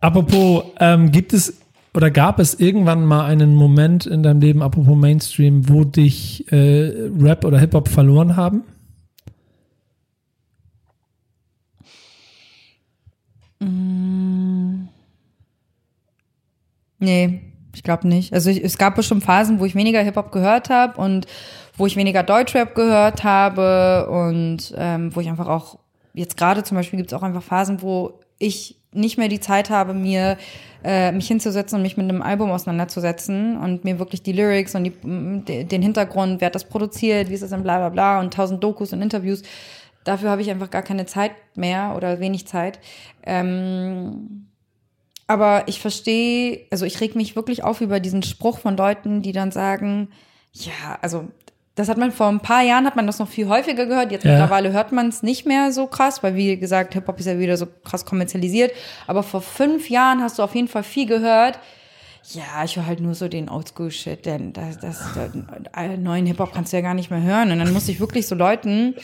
Apropos, ähm, gibt es oder gab es irgendwann mal einen Moment in deinem Leben, apropos Mainstream, wo dich äh, Rap oder Hip-Hop verloren haben? Mm. Nee, ich glaube nicht. Also ich, es gab bestimmt Phasen, wo ich weniger Hip-Hop gehört habe und wo ich weniger Deutschrap gehört habe und ähm, wo ich einfach auch jetzt gerade zum Beispiel gibt es auch einfach Phasen, wo ich nicht mehr die Zeit habe, mir äh, mich hinzusetzen und mich mit einem Album auseinanderzusetzen und mir wirklich die Lyrics und die, den Hintergrund, wer hat das produziert, wie ist das denn, bla bla bla und tausend Dokus und Interviews. Dafür habe ich einfach gar keine Zeit mehr oder wenig Zeit. Ähm, aber ich verstehe, also ich reg mich wirklich auf über diesen Spruch von Leuten, die dann sagen, ja, also das hat man vor ein paar Jahren hat man das noch viel häufiger gehört. Jetzt ja. mittlerweile hört man es nicht mehr so krass, weil wie gesagt, Hip Hop ist ja wieder so krass kommerzialisiert. Aber vor fünf Jahren hast du auf jeden Fall viel gehört. Ja, ich höre halt nur so den Oldschool-Shit, denn das, das, das, das neuen Hip Hop kannst du ja gar nicht mehr hören. Und dann musste ich wirklich so Leuten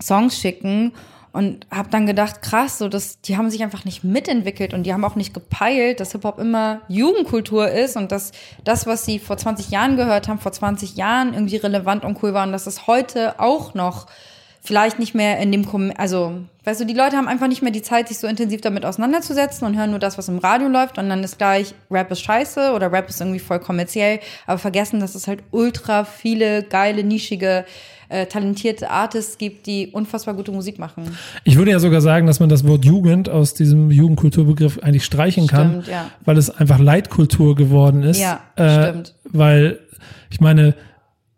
Songs schicken und habe dann gedacht, krass, so dass die haben sich einfach nicht mitentwickelt und die haben auch nicht gepeilt, dass Hip Hop immer Jugendkultur ist und dass das, was sie vor 20 Jahren gehört haben, vor 20 Jahren irgendwie relevant und cool war und dass es heute auch noch vielleicht nicht mehr in dem, Kom also, weißt du, die Leute haben einfach nicht mehr die Zeit, sich so intensiv damit auseinanderzusetzen und hören nur das, was im Radio läuft und dann ist gleich Rap ist scheiße oder Rap ist irgendwie voll kommerziell, aber vergessen, dass es halt ultra viele geile, nischige äh, talentierte Artists gibt, die unfassbar gute Musik machen. Ich würde ja sogar sagen, dass man das Wort Jugend aus diesem Jugendkulturbegriff eigentlich streichen kann, stimmt, ja. weil es einfach Leitkultur geworden ist. Ja, äh, stimmt. Weil ich meine,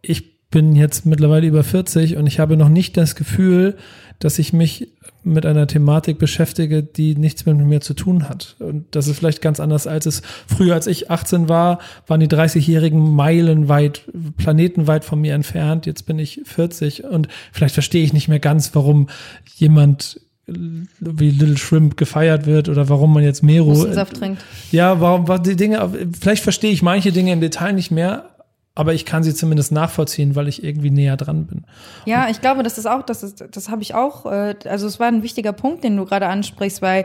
ich bin jetzt mittlerweile über 40 und ich habe noch nicht das Gefühl, dass ich mich mit einer Thematik beschäftige, die nichts mehr mit mir zu tun hat. Und das ist vielleicht ganz anders, als es früher, als ich 18 war, waren die 30-Jährigen meilenweit, planetenweit von mir entfernt. Jetzt bin ich 40 und vielleicht verstehe ich nicht mehr ganz, warum jemand wie Little Shrimp gefeiert wird oder warum man jetzt Mero Saft trinkt. Ja, warum war die Dinge vielleicht verstehe ich manche Dinge im Detail nicht mehr, aber ich kann sie zumindest nachvollziehen, weil ich irgendwie näher dran bin. Ja, ich glaube, das ist auch, das ist, das habe ich auch, äh, also es war ein wichtiger Punkt, den du gerade ansprichst, weil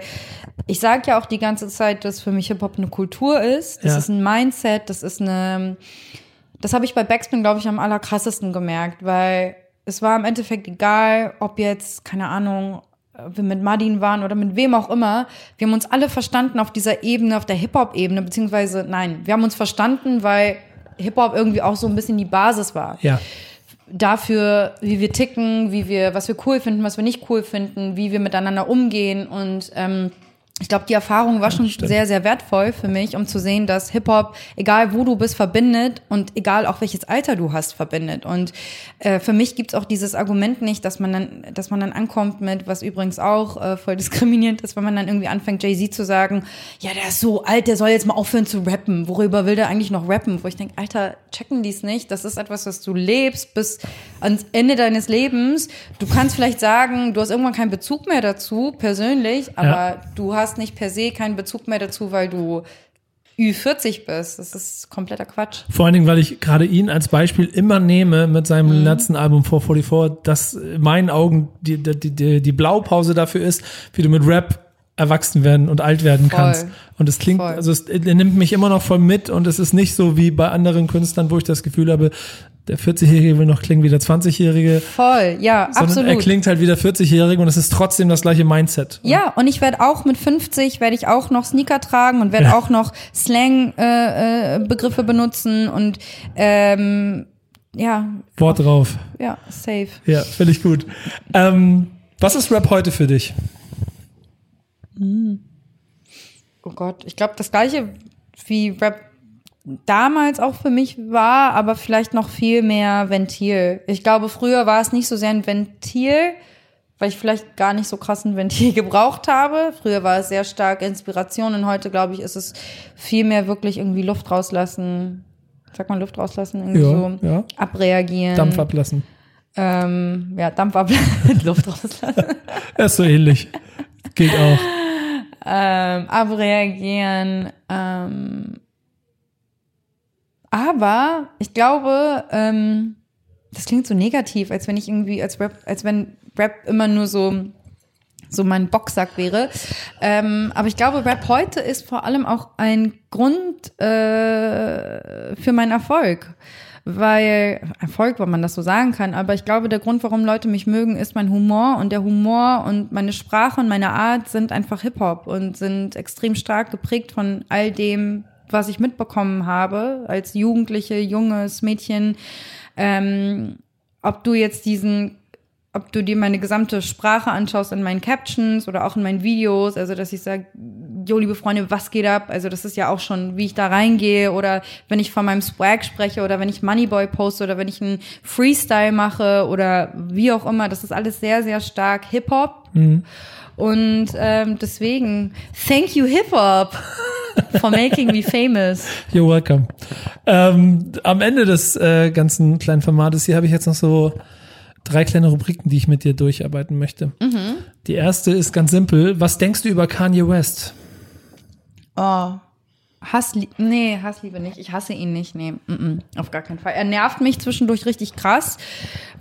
ich sage ja auch die ganze Zeit, dass für mich Hip-Hop eine Kultur ist, das ja. ist ein Mindset, das ist eine, das habe ich bei Backspin, glaube ich, am allerkrassesten gemerkt, weil es war im Endeffekt egal, ob jetzt, keine Ahnung, wir mit Madin waren oder mit wem auch immer, wir haben uns alle verstanden auf dieser Ebene, auf der Hip-Hop-Ebene, beziehungsweise nein, wir haben uns verstanden, weil Hip-Hop irgendwie auch so ein bisschen die Basis war. Ja. Dafür, wie wir ticken, wie wir, was wir cool finden, was wir nicht cool finden, wie wir miteinander umgehen und ähm, ich glaube, die Erfahrung war schon stimmt. sehr, sehr wertvoll für mich, um zu sehen, dass Hip-Hop, egal wo du bist, verbindet und egal auch welches Alter du hast, verbindet. Und äh, für mich gibt's auch dieses Argument nicht, dass man dann, dass man dann ankommt mit, was übrigens auch äh, voll diskriminierend ist, wenn man dann irgendwie anfängt, Jay-Z zu sagen, ja, der ist so alt, der soll jetzt mal aufhören zu rappen. Worüber will der eigentlich noch rappen? Wo ich denke, Alter, checken die's nicht. Das ist etwas, was du lebst bis ans Ende deines Lebens. Du kannst vielleicht sagen, du hast irgendwann keinen Bezug mehr dazu, persönlich, aber Ja. du hast nicht per se keinen Bezug mehr dazu, weil du Ü40 bist. Das ist kompletter Quatsch. Vor allen Dingen, weil ich gerade ihn als Beispiel immer nehme mit seinem Mhm. letzten Album 444, dass in meinen Augen die, die, die, die Blaupause dafür ist, wie du mit Rap erwachsen werden und alt werden Voll. kannst. Und es klingt, Voll. also es, er nimmt mich immer noch voll mit und es ist nicht so wie bei anderen Künstlern, wo ich das Gefühl habe, der 40-Jährige will noch klingen wie der 20-Jährige, Voll, ja, sondern absolut. er klingt halt wie der 40-Jährige und es ist trotzdem das gleiche Mindset. Ja, und ich werde auch mit 50 werde ich auch noch Sneaker tragen und werde Ja. auch noch Slang äh, äh, benutzen und ähm, ja, Wort drauf. ja, safe. Ja, finde ich gut. Ähm, was ist Rap heute für dich? Oh Gott, ich glaube das gleiche wie Rap damals auch für mich war, aber vielleicht noch viel mehr Ventil. Ich glaube, früher war es nicht so sehr ein Ventil, weil ich vielleicht gar nicht so krass ein Ventil gebraucht habe. Früher war es sehr stark Inspiration und heute, glaube ich, ist es viel mehr wirklich irgendwie Luft rauslassen. Sag mal Luft rauslassen, irgendwie Ja, so ja. abreagieren. Dampf ablassen. Ähm, ja, Dampf ablassen, Luft rauslassen. Ist so ähnlich. Geht auch. ähm, abreagieren. Ähm, aber ich glaube, ähm, das klingt so negativ, als wenn ich irgendwie als Rap, als wenn Rap immer nur so so mein Boxsack wäre. Ähm, aber ich glaube, Rap heute ist vor allem auch ein Grund äh, für meinen Erfolg. Weil, Erfolg, wenn man das so sagen kann, aber ich glaube, der Grund, warum Leute mich mögen, ist mein Humor und der Humor und meine Sprache und meine Art sind einfach Hip-Hop und sind extrem stark geprägt von all dem, was ich mitbekommen habe als Jugendliche, junges Mädchen. Ähm, ob du jetzt diesen ob du dir meine gesamte Sprache anschaust in meinen Captions oder auch in meinen Videos, also dass ich sage, jo, liebe Freunde, was geht ab? Also das ist ja auch schon, wie ich da reingehe oder wenn ich von meinem Swag spreche oder wenn ich Moneyboy poste oder wenn ich einen Freestyle mache oder wie auch immer, das ist alles sehr, sehr stark Hip-Hop. Und ähm, deswegen, thank you Hip-Hop for making me famous. You're welcome. Ähm, am Ende des äh, ganzen kleinen Formates hier habe ich jetzt noch so drei kleine Rubriken, die ich mit dir durcharbeiten möchte. Die erste ist ganz simpel. Was denkst du über Kanye West? Oh. Hasslie nee, Hassliebe nicht. Ich hasse ihn nicht. Nee, mm -mm, auf gar keinen Fall. Er nervt mich zwischendurch richtig krass,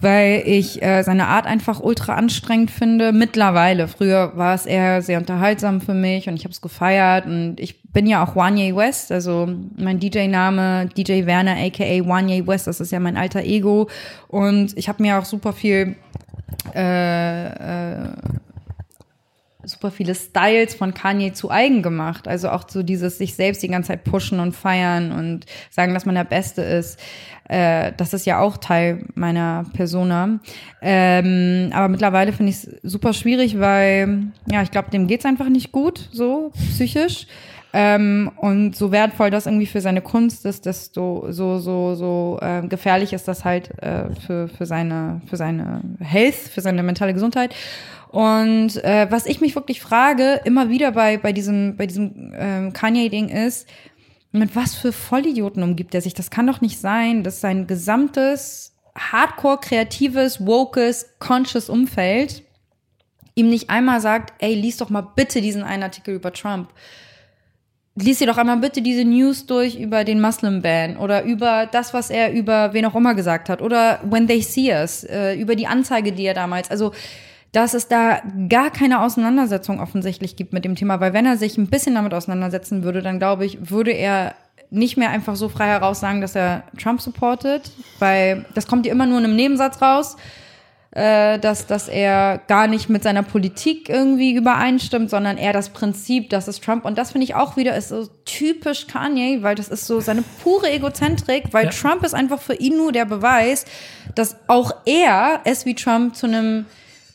weil ich äh, seine Art einfach ultra anstrengend finde. Mittlerweile. Früher war es eher sehr unterhaltsam für mich und ich habe es gefeiert. Und ich bin ja auch Wanye West, also mein DJ-Name, DJ Werner, aka Wanye West, das ist ja mein alter Ego. Und ich habe mir auch super viel äh, äh, super viele Styles von Kanye zu eigen gemacht. Also auch so dieses sich selbst die ganze Zeit pushen und feiern und sagen, dass man der Beste ist. Äh, das ist ja auch Teil meiner Persona. Ähm, aber mittlerweile finde ich es super schwierig, weil, ja, ich glaube, dem geht's einfach nicht gut, so psychisch. Ähm, und so wertvoll das irgendwie für seine Kunst ist, desto so so so äh, gefährlich ist das halt äh, für für seine für seine Health, für seine mentale Gesundheit. Und äh, was ich mich wirklich frage, immer wieder bei bei diesem bei diesem ähm, Kanye-Ding ist, mit was für Vollidioten umgibt er sich? Das kann doch nicht sein, dass sein gesamtes Hardcore kreatives, wokes, conscious Umfeld ihm nicht einmal sagt, ey, lies doch mal bitte diesen einen Artikel über Trump lies dir doch einmal bitte diese News durch über den Muslim Ban oder über das, was er über wen auch immer gesagt hat oder When They See Us, äh, über die Anzeige, die er damals, also dass es da gar keine Auseinandersetzung offensichtlich gibt mit dem Thema, weil wenn er sich ein bisschen damit auseinandersetzen würde, dann glaube ich, würde er nicht mehr einfach so frei heraus sagen, dass er Trump supportet, weil das kommt ja immer nur in einem Nebensatz raus äh, dass, dass er gar nicht mit seiner Politik irgendwie übereinstimmt, sondern eher das Prinzip, das ist Trump. Und das finde ich auch wieder ist so typisch Kanye, weil das ist so seine pure Egozentrik, weil Ja. Trump ist einfach für ihn nur der Beweis, dass auch er es wie Trump zu einem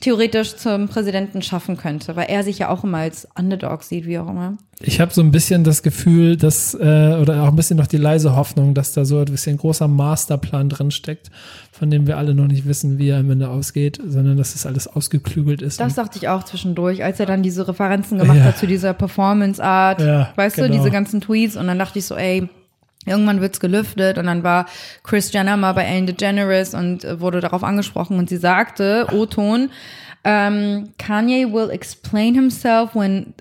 theoretisch zum Präsidenten schaffen könnte, weil er sich ja auch immer als Underdog sieht, wie auch immer. Ich habe so ein bisschen das Gefühl, dass, äh, oder auch ein bisschen noch die leise Hoffnung, dass da so ein bisschen ein großer Masterplan drin steckt, von dem wir alle noch nicht wissen, wie er am Ende ausgeht, sondern dass das alles ausgeklügelt ist. Das dachte ich auch zwischendurch, als er dann diese Referenzen gemacht ja. hat zu dieser Performance-Art, ja, weißt genau. du, diese ganzen Tweets und dann dachte ich so, ey, Irgendwann wird's gelüftet und dann war Chris Jenner mal bei Ellen DeGeneres und äh, wurde darauf angesprochen und sie sagte, O-Ton, um, ähm, Kanye will explain himself when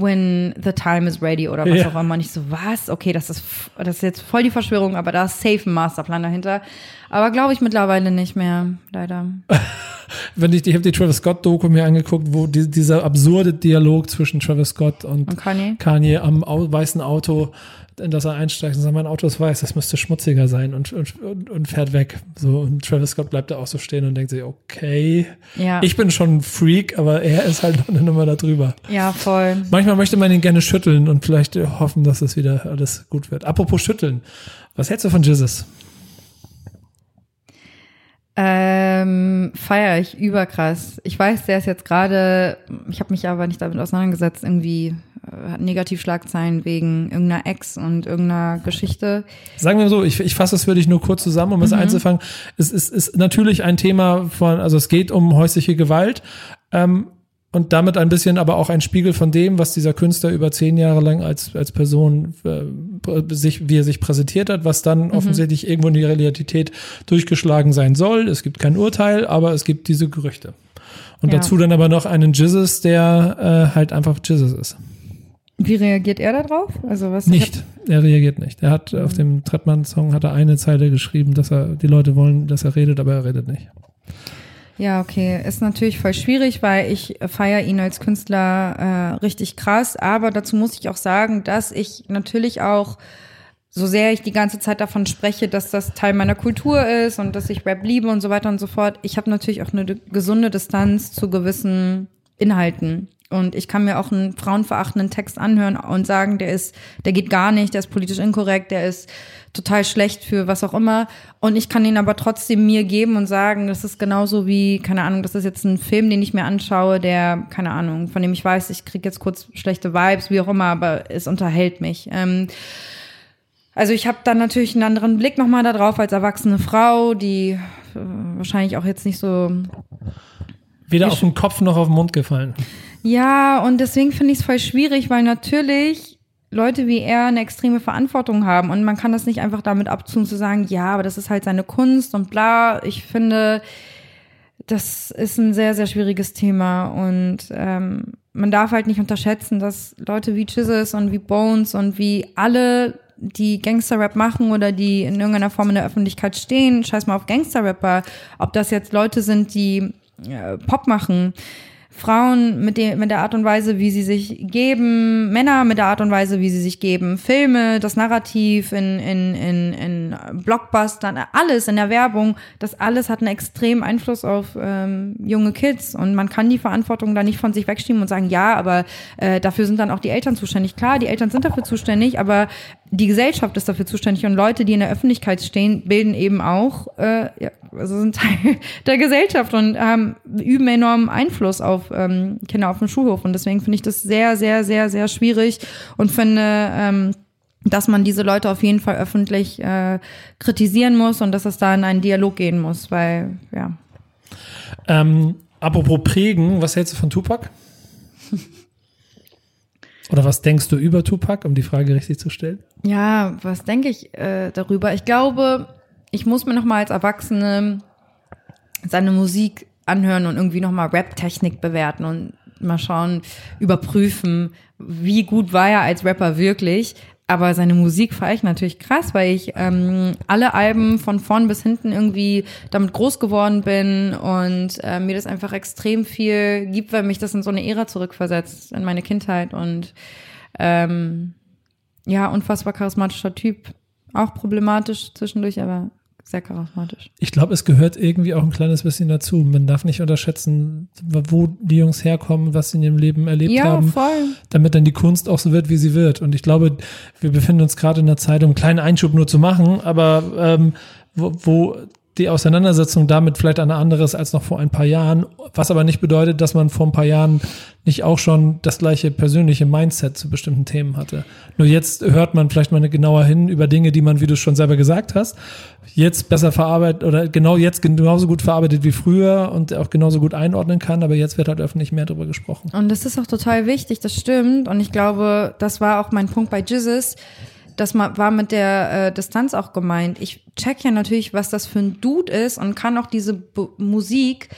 when the time is ready oder was ja. auch immer. Nicht so, was? Okay, das ist, das ist jetzt voll die Verschwörung, aber da ist safe ein Masterplan dahinter. Aber glaube ich mittlerweile nicht mehr, leider. Wenn ich, ich habe die Travis Scott Doku mir angeguckt, wo die, dieser absurde Dialog zwischen Travis Scott und, und Kanye? Kanye am au weißen Auto in das er einsteigt und sagt, mein Auto ist weiß, das müsste schmutziger sein und, und, und, fährt weg. So, und Travis Scott bleibt da auch so stehen und denkt sich, okay, ja. ich bin schon ein Freak, aber er ist halt noch eine Nummer da drüber. Ja, voll. Manchmal möchte man ihn gerne schütteln und vielleicht hoffen, dass es wieder alles gut wird. Apropos schütteln, was hältst du von Jesus? Ähm, feier ich überkrass. Ich weiß, der ist jetzt gerade, ich habe mich aber nicht damit auseinandergesetzt, irgendwie hat Negativschlagzeilen wegen irgendeiner Ex und irgendeiner Geschichte. Sagen wir so, ich, ich fasse es für dich nur kurz zusammen, um es mhm. einzufangen. Es ist, ist natürlich ein Thema von, also es geht um häusliche Gewalt. Ähm, und damit ein bisschen aber auch ein Spiegel von dem, was dieser Künstler über zehn Jahre lang als, als Person äh, sich, wie er sich präsentiert hat, was dann mhm. offensichtlich irgendwo in die Realität durchgeschlagen sein soll. Es gibt kein Urteil, aber es gibt diese Gerüchte. Und ja. dazu dann aber noch einen Jizzes, der äh, halt einfach Jizzes ist. Wie reagiert er darauf? Also was nicht. Er reagiert nicht. Er hat auf dem Trettmann-Song hat er eine Zeile geschrieben, dass er die Leute wollen, dass er redet, aber er redet nicht. Ja, okay. Ist natürlich voll schwierig, weil ich feiere ihn als Künstler äh, richtig krass. Aber dazu muss ich auch sagen, dass ich natürlich auch, so sehr ich die ganze Zeit davon spreche, dass das Teil meiner Kultur ist und dass ich Rap liebe und so weiter und so fort, ich habe natürlich auch eine gesunde Distanz zu gewissen Inhalten. Und ich kann mir auch einen frauenverachtenden Text anhören und sagen, der ist, der geht gar nicht, der ist politisch inkorrekt, der ist total schlecht für was auch immer. Und ich kann ihn aber trotzdem mir geben und sagen, das ist genauso wie, keine Ahnung, das ist jetzt ein Film, den ich mir anschaue, der, keine Ahnung, von dem ich weiß, ich kriege jetzt kurz schlechte Vibes, wie auch immer, aber es unterhält mich. Ähm, also ich habe dann natürlich einen anderen Blick nochmal darauf als erwachsene Frau, die äh, wahrscheinlich auch jetzt nicht so. Weder auf den Kopf noch auf den Mund gefallen. Ja, und deswegen finde ich es voll schwierig, weil natürlich Leute wie er eine extreme Verantwortung haben und man kann das nicht einfach damit abtun zu sagen, ja, aber das ist halt seine Kunst und bla. Ich finde, das ist ein sehr, sehr schwieriges Thema und ähm, man darf halt nicht unterschätzen, dass Leute wie Chizzes und wie Bones und wie alle, die Gangster-Rap machen oder die in irgendeiner Form in der Öffentlichkeit stehen, scheiß mal auf Gangster-Rapper, ob das jetzt Leute sind, die äh, Pop machen, Frauen mit, dem, mit der Art und Weise, wie sie sich geben, Männer mit der Art und Weise, wie sie sich geben, Filme, das Narrativ in, in, in, in Blockbustern, alles in der Werbung, das alles hat einen extremen Einfluss auf ähm, junge Kids und man kann die Verantwortung da nicht von sich wegschieben und sagen, ja, aber äh, dafür sind dann auch die Eltern zuständig. Klar, die Eltern sind dafür zuständig, aber die Gesellschaft ist dafür zuständig und Leute, die in der Öffentlichkeit stehen, bilden eben auch, äh, ja, also sind Teil der Gesellschaft und ähm, üben enormen Einfluss auf ähm, Kinder auf dem Schulhof. Und deswegen finde ich das sehr, sehr, sehr, sehr schwierig und finde, ähm, dass man diese Leute auf jeden Fall öffentlich äh, kritisieren muss und dass es da in einen Dialog gehen muss, weil, ja. Ähm, apropos prägen, was hältst du von Tupac? Oder was denkst du über Tupac, um die Frage richtig zu stellen? Ja, was denke ich äh, darüber? Ich glaube, ich muss mir noch mal als Erwachsene seine Musik anhören und irgendwie noch mal Rap-Technik bewerten und mal schauen, überprüfen, wie gut war er als Rapper wirklich. Aber seine Musik fahre ich natürlich krass, weil ich ähm, alle Alben von vorn bis hinten irgendwie damit groß geworden bin und äh, mir das einfach extrem viel gibt, weil mich das in so eine Ära zurückversetzt, in meine Kindheit und ähm, ja, unfassbar charismatischer Typ. Auch problematisch zwischendurch, aber sehr charismatisch. Ich glaube, es gehört irgendwie auch ein kleines bisschen dazu. Man darf nicht unterschätzen, wo die Jungs herkommen, was sie in ihrem Leben erlebt ja, haben, voll. damit dann die Kunst auch so wird, wie sie wird. Und ich glaube, wir befinden uns gerade in einer Zeit, um einen kleinen Einschub nur zu machen, aber ähm, wo, wo die Auseinandersetzung damit vielleicht eine andere ist als noch vor ein paar Jahren, was aber nicht bedeutet, dass man vor ein paar Jahren nicht auch schon das gleiche persönliche Mindset zu bestimmten Themen hatte. Nur jetzt hört man vielleicht mal genauer hin über Dinge, die man, wie du schon selber gesagt hast, jetzt besser verarbeitet oder genau jetzt genauso gut verarbeitet wie früher und auch genauso gut einordnen kann, aber jetzt wird halt öffentlich mehr darüber gesprochen. Und das ist auch total wichtig, das stimmt. Und ich glaube, das war auch mein Punkt bei Jizzes. Das war mit der äh, Distanz auch gemeint. Ich check ja natürlich, was das für ein Dude ist und kann auch diese B Musik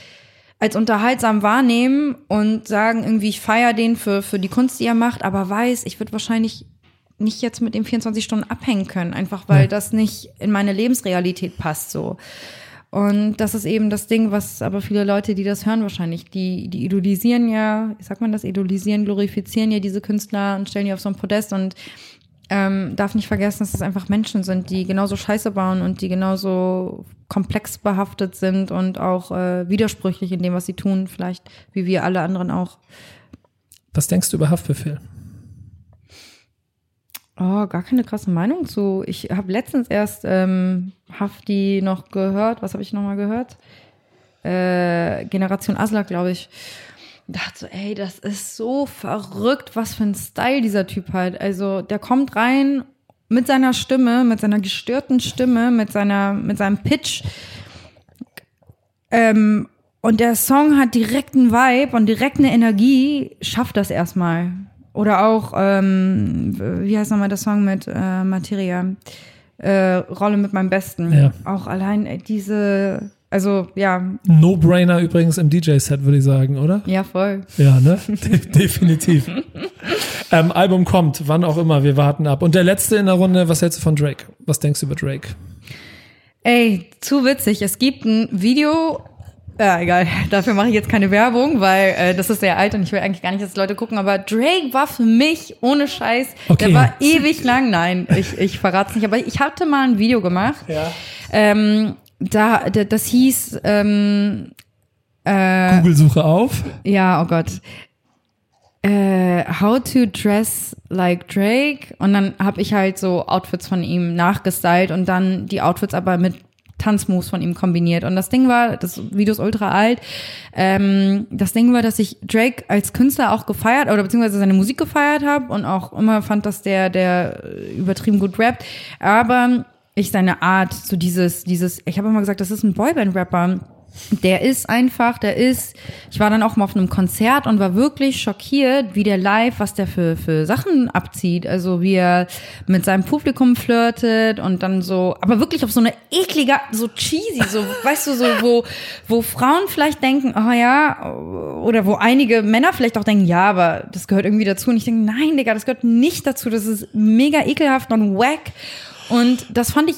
als unterhaltsam wahrnehmen und sagen, irgendwie, ich feiere den für, für die Kunst, die er macht, aber weiß, ich würde wahrscheinlich nicht jetzt mit dem 24 Stunden abhängen können, einfach weil ja. das nicht in meine Lebensrealität passt so. Und das ist eben das Ding, was aber viele Leute, die das hören, wahrscheinlich, die, die idolisieren ja, wie sagt man das, idolisieren, glorifizieren ja diese Künstler und stellen die auf so ein Podest und ähm, darf nicht vergessen, dass es einfach Menschen sind, die genauso Scheiße bauen und die genauso komplex behaftet sind und auch äh, widersprüchlich in dem, was sie tun, vielleicht wie wir alle anderen auch. Was denkst du über Haftbefehl? Oh, gar keine krasse Meinung zu. Ich habe letztens erst ähm, Hafti noch gehört. Was habe ich nochmal gehört? Äh, Generation Asla, glaube ich. Dachte so, ey, das ist so verrückt, was für ein Style dieser Typ hat. Also der kommt rein mit seiner Stimme, mit seiner gestörten Stimme, mit seiner, mit seinem Pitch. Ähm, und der Song hat direkten Vibe und direkt eine Energie, schafft das erstmal. Oder auch, ähm, wie heißt nochmal der Song mit äh, Materia? Äh, Rolle mit meinem Besten. Ja. Auch allein äh, diese, also ja. No-Brainer übrigens im DJ-Set, würde ich sagen, oder? Ja, voll. Ja, ne? De definitiv. ähm, Album kommt, wann auch immer, wir warten ab. Und der letzte in der Runde, was hältst du von Drake? Was denkst du über Drake? Ey, zu witzig. Es gibt ein Video ja, egal. Dafür mache ich jetzt keine Werbung, weil äh, das ist sehr alt und ich will eigentlich gar nicht, dass Leute gucken. Aber Drake war für mich ohne Scheiß, okay. der war ewig lang. Nein, ich, ich verrate es nicht. Aber ich hatte mal ein Video gemacht. Ja. Ähm, da, das hieß ähm, äh, Google-Suche auf. Ja, oh Gott. Äh, how to dress like Drake und dann habe ich halt so Outfits von ihm nachgestylt und dann die Outfits aber mit Tanzmoves von ihm kombiniert. Und das Ding war, das Video ist ultra alt, ähm, das Ding war, dass ich Drake als Künstler auch gefeiert oder beziehungsweise seine Musik gefeiert habe und auch immer fand, dass der, der übertrieben gut rappt. Aber ich seine Art, so dieses, dieses, ich habe immer gesagt, das ist ein Boyband-Rapper der ist einfach, der ist, ich war dann auch mal auf einem Konzert und war wirklich schockiert, wie der live, was der für, für Sachen abzieht. Also wie er mit seinem Publikum flirtet und dann so, aber wirklich auf so eine eklige, so cheesy, so, weißt du, so, wo, wo Frauen vielleicht denken, oh ja, oder wo einige Männer vielleicht auch denken, ja, aber das gehört irgendwie dazu. Und ich denke, nein, Digga, das gehört nicht dazu. Das ist mega ekelhaft und wack. Und das fand ich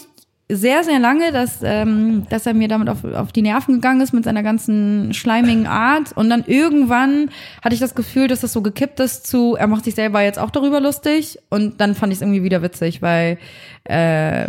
sehr, sehr lange, dass, ähm, dass er mir damit auf, auf die Nerven gegangen ist mit seiner ganzen schleimigen Art. Und dann irgendwann hatte ich das Gefühl, dass das so gekippt ist zu, er macht sich selber jetzt auch darüber lustig. Und dann fand ich es irgendwie wieder witzig, weil äh,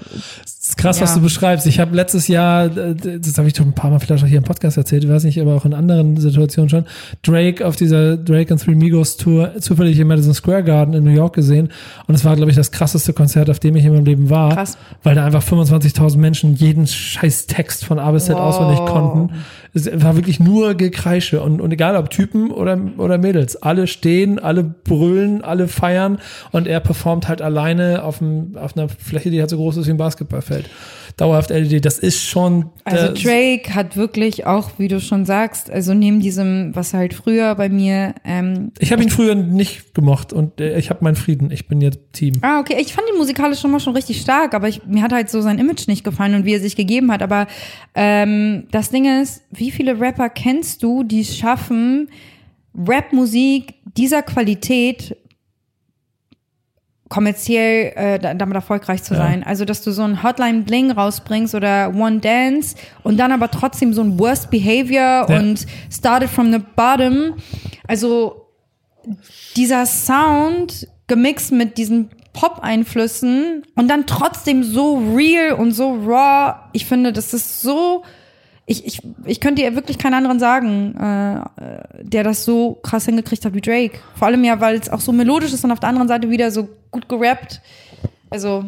ist krass, ja. was du beschreibst. Ich habe letztes Jahr, äh, das habe ich schon ein paar Mal vielleicht auch hier im Podcast erzählt, weiß nicht, aber auch in anderen Situationen schon, Drake auf dieser Drake and Three Migos Tour zufällig im Madison Square Garden in New York gesehen. Und es war, glaube ich, das krasseste Konzert, auf dem ich in meinem Leben war. Krass. Weil da einfach 25.000 Menschen jeden scheiß Text von A bis Z wow. auswendig konnten. Es war wirklich nur Gekreische. Und, und egal ob Typen oder, oder Mädels, alle stehen, alle brüllen, alle feiern. Und er performt halt alleine auf, dem, auf einer Fläche Fläche, die halt so groß ist wie ein Basketballfeld. Dauerhaft LED, das ist schon. Also Drake hat wirklich auch, wie du schon sagst, also neben diesem, was halt früher bei mir. Ähm, ich habe ihn früher nicht gemocht und äh, ich habe meinen Frieden. Ich bin jetzt Team. Ah, okay. Ich fand ihn musikalisch schon mal schon richtig stark, aber ich, mir hat halt so sein Image nicht gefallen und wie er sich gegeben hat. Aber ähm, das Ding ist, wie viele Rapper kennst du, die es schaffen, Rapmusik dieser Qualität kommerziell äh, damit erfolgreich zu sein. Ja. Also, dass du so ein Hotline Bling rausbringst oder One Dance und dann aber trotzdem so ein Worst Behavior ja. und Started from the Bottom. Also, dieser Sound gemixt mit diesen Pop-Einflüssen und dann trotzdem so real und so raw. Ich finde, das ist so ich, ich, ich könnte dir wirklich keinen anderen sagen, äh, der das so krass hingekriegt hat wie Drake. Vor allem ja, weil es auch so melodisch ist und auf der anderen Seite wieder so gut gerappt. Also,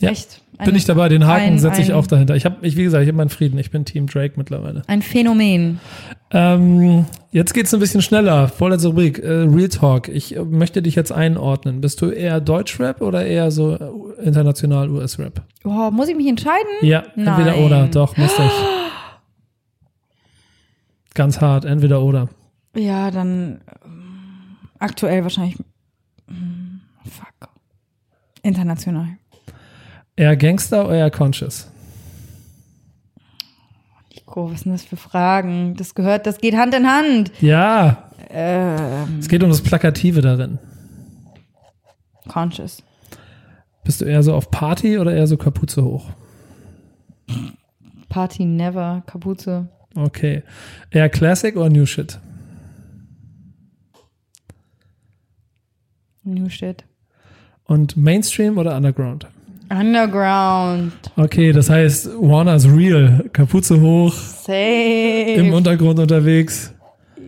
Ja. Echt. Bin Eine- ich dabei, den Haken setze ich auch dahinter. Ich habe, ich, wie gesagt, ich habe meinen Frieden. Ich bin Team Drake mittlerweile. Ein Phänomen. Ähm, jetzt geht's ein bisschen schneller. Vorletzte Rubrik, äh, Real Talk. Ich äh, möchte dich jetzt einordnen. Bist du eher Deutschrap oder eher so äh, international US-Rap? Oh, muss ich mich entscheiden? Ja, entweder Nein. oder. Doch, musst ich. Ganz hart, entweder oder. Ja, dann ähm, aktuell wahrscheinlich. mm, Fuck. International. Eher Gangster oder eher Conscious? Nico, was sind das für Fragen? Das gehört, das geht Hand in Hand. Ja, Ähm, es geht um das Plakative darin. conscious. Bist du eher so auf Party oder eher so Kapuze hoch? Party never. Kapuze. Okay. Eher Classic oder New Shit? New shit. Und Mainstream oder Underground? Underground. Okay, das heißt, Warner's real. Kapuze hoch, im Safe. Untergrund unterwegs.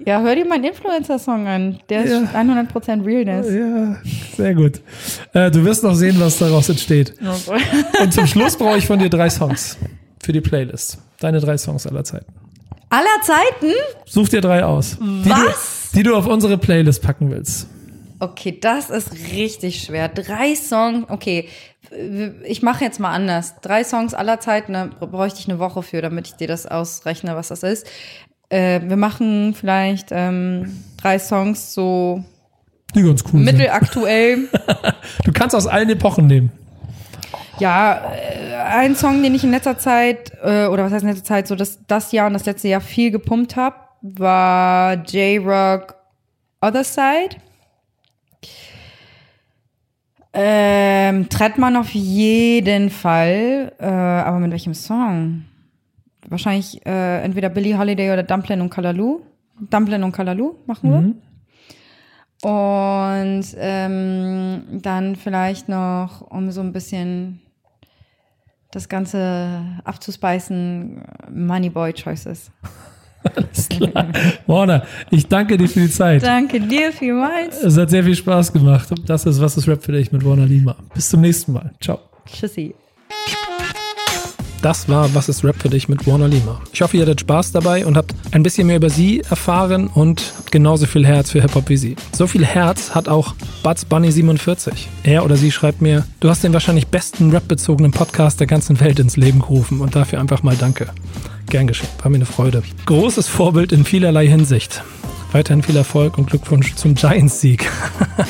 Ja, hör dir meinen Influencer-Song an. Der ist Ja. 100% Realness. Ja, sehr gut. Äh, du wirst noch sehen, was daraus entsteht. Und zum Schluss brauche ich von dir drei Songs für die Playlist. Deine drei Songs aller Zeiten. Aller Zeiten? Such dir drei aus. Die Was? Du, die du auf unsere Playlist packen willst. Okay, das ist richtig schwer. Drei Songs, okay. Ich mache jetzt mal anders. Drei Songs aller Zeiten, da bräuchte ich eine Woche für, damit ich dir das ausrechne, was das ist. Äh, wir machen vielleicht ähm, drei Songs so Die ganz cool mittelaktuell. Du kannst aus allen Epochen nehmen. Ja, äh, ein Song, den ich in letzter Zeit, äh, oder was heißt in letzter Zeit, so das, das Jahr und das letzte Jahr viel gepumpt habe, war J-Rock Other Side. Ähm, Trettmann auf jeden Fall, äh, aber mit welchem Song? Wahrscheinlich äh, entweder Billie Holiday oder Dumplin und Kalalu. Dumplin und Kalalu machen wir. Und ähm, dann vielleicht noch, um so ein bisschen das Ganze abzuspeisen, Moneyboy Choices. Alles klar. Warner, ich danke dir für die Zeit. Danke dir vielmals. Es hat sehr viel Spaß gemacht. Das ist Was ist Rap für dich mit Warner Lima. Bis zum nächsten Mal. Ciao. Tschüssi. Das war Was ist Rap für dich mit Warner Lima. Ich hoffe, ihr hattet Spaß dabei und habt ein bisschen mehr über sie erfahren und habt genauso viel Herz für Hip-Hop wie sie. So viel Herz hat auch Buds Bunny 47. Er oder sie schreibt mir, du hast den wahrscheinlich besten Rap-bezogenen Podcast der ganzen Welt ins Leben gerufen und dafür einfach mal danke. Gern geschehen, war mir eine Freude. Großes Vorbild in vielerlei Hinsicht. Weiterhin viel Erfolg und Glückwunsch zum Giants-Sieg.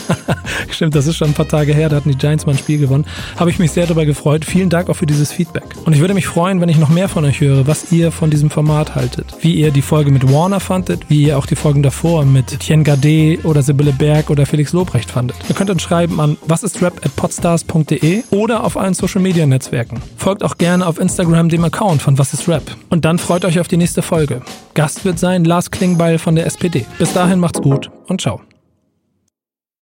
Stimmt, das ist schon ein paar Tage her, da hatten die Giants mal ein Spiel gewonnen. Habe ich mich sehr darüber gefreut. Vielen Dank auch für dieses Feedback. Und ich würde mich freuen, wenn ich noch mehr von euch höre, was ihr von diesem Format haltet. Wie ihr die Folge mit Warner fandet, wie ihr auch die Folgen davor mit Etienne Gade oder Sibylle Berg oder Felix Lobrecht fandet. Ihr könnt uns schreiben an wasistRap@podstars.de oder auf allen Social Media Netzwerken. Folgt auch gerne auf Instagram dem Account von Was ist Rap. Und dann freut euch auf die nächste Folge. Gast wird sein Lars Klingbeil von der SPD. Bis dahin macht's gut und ciao.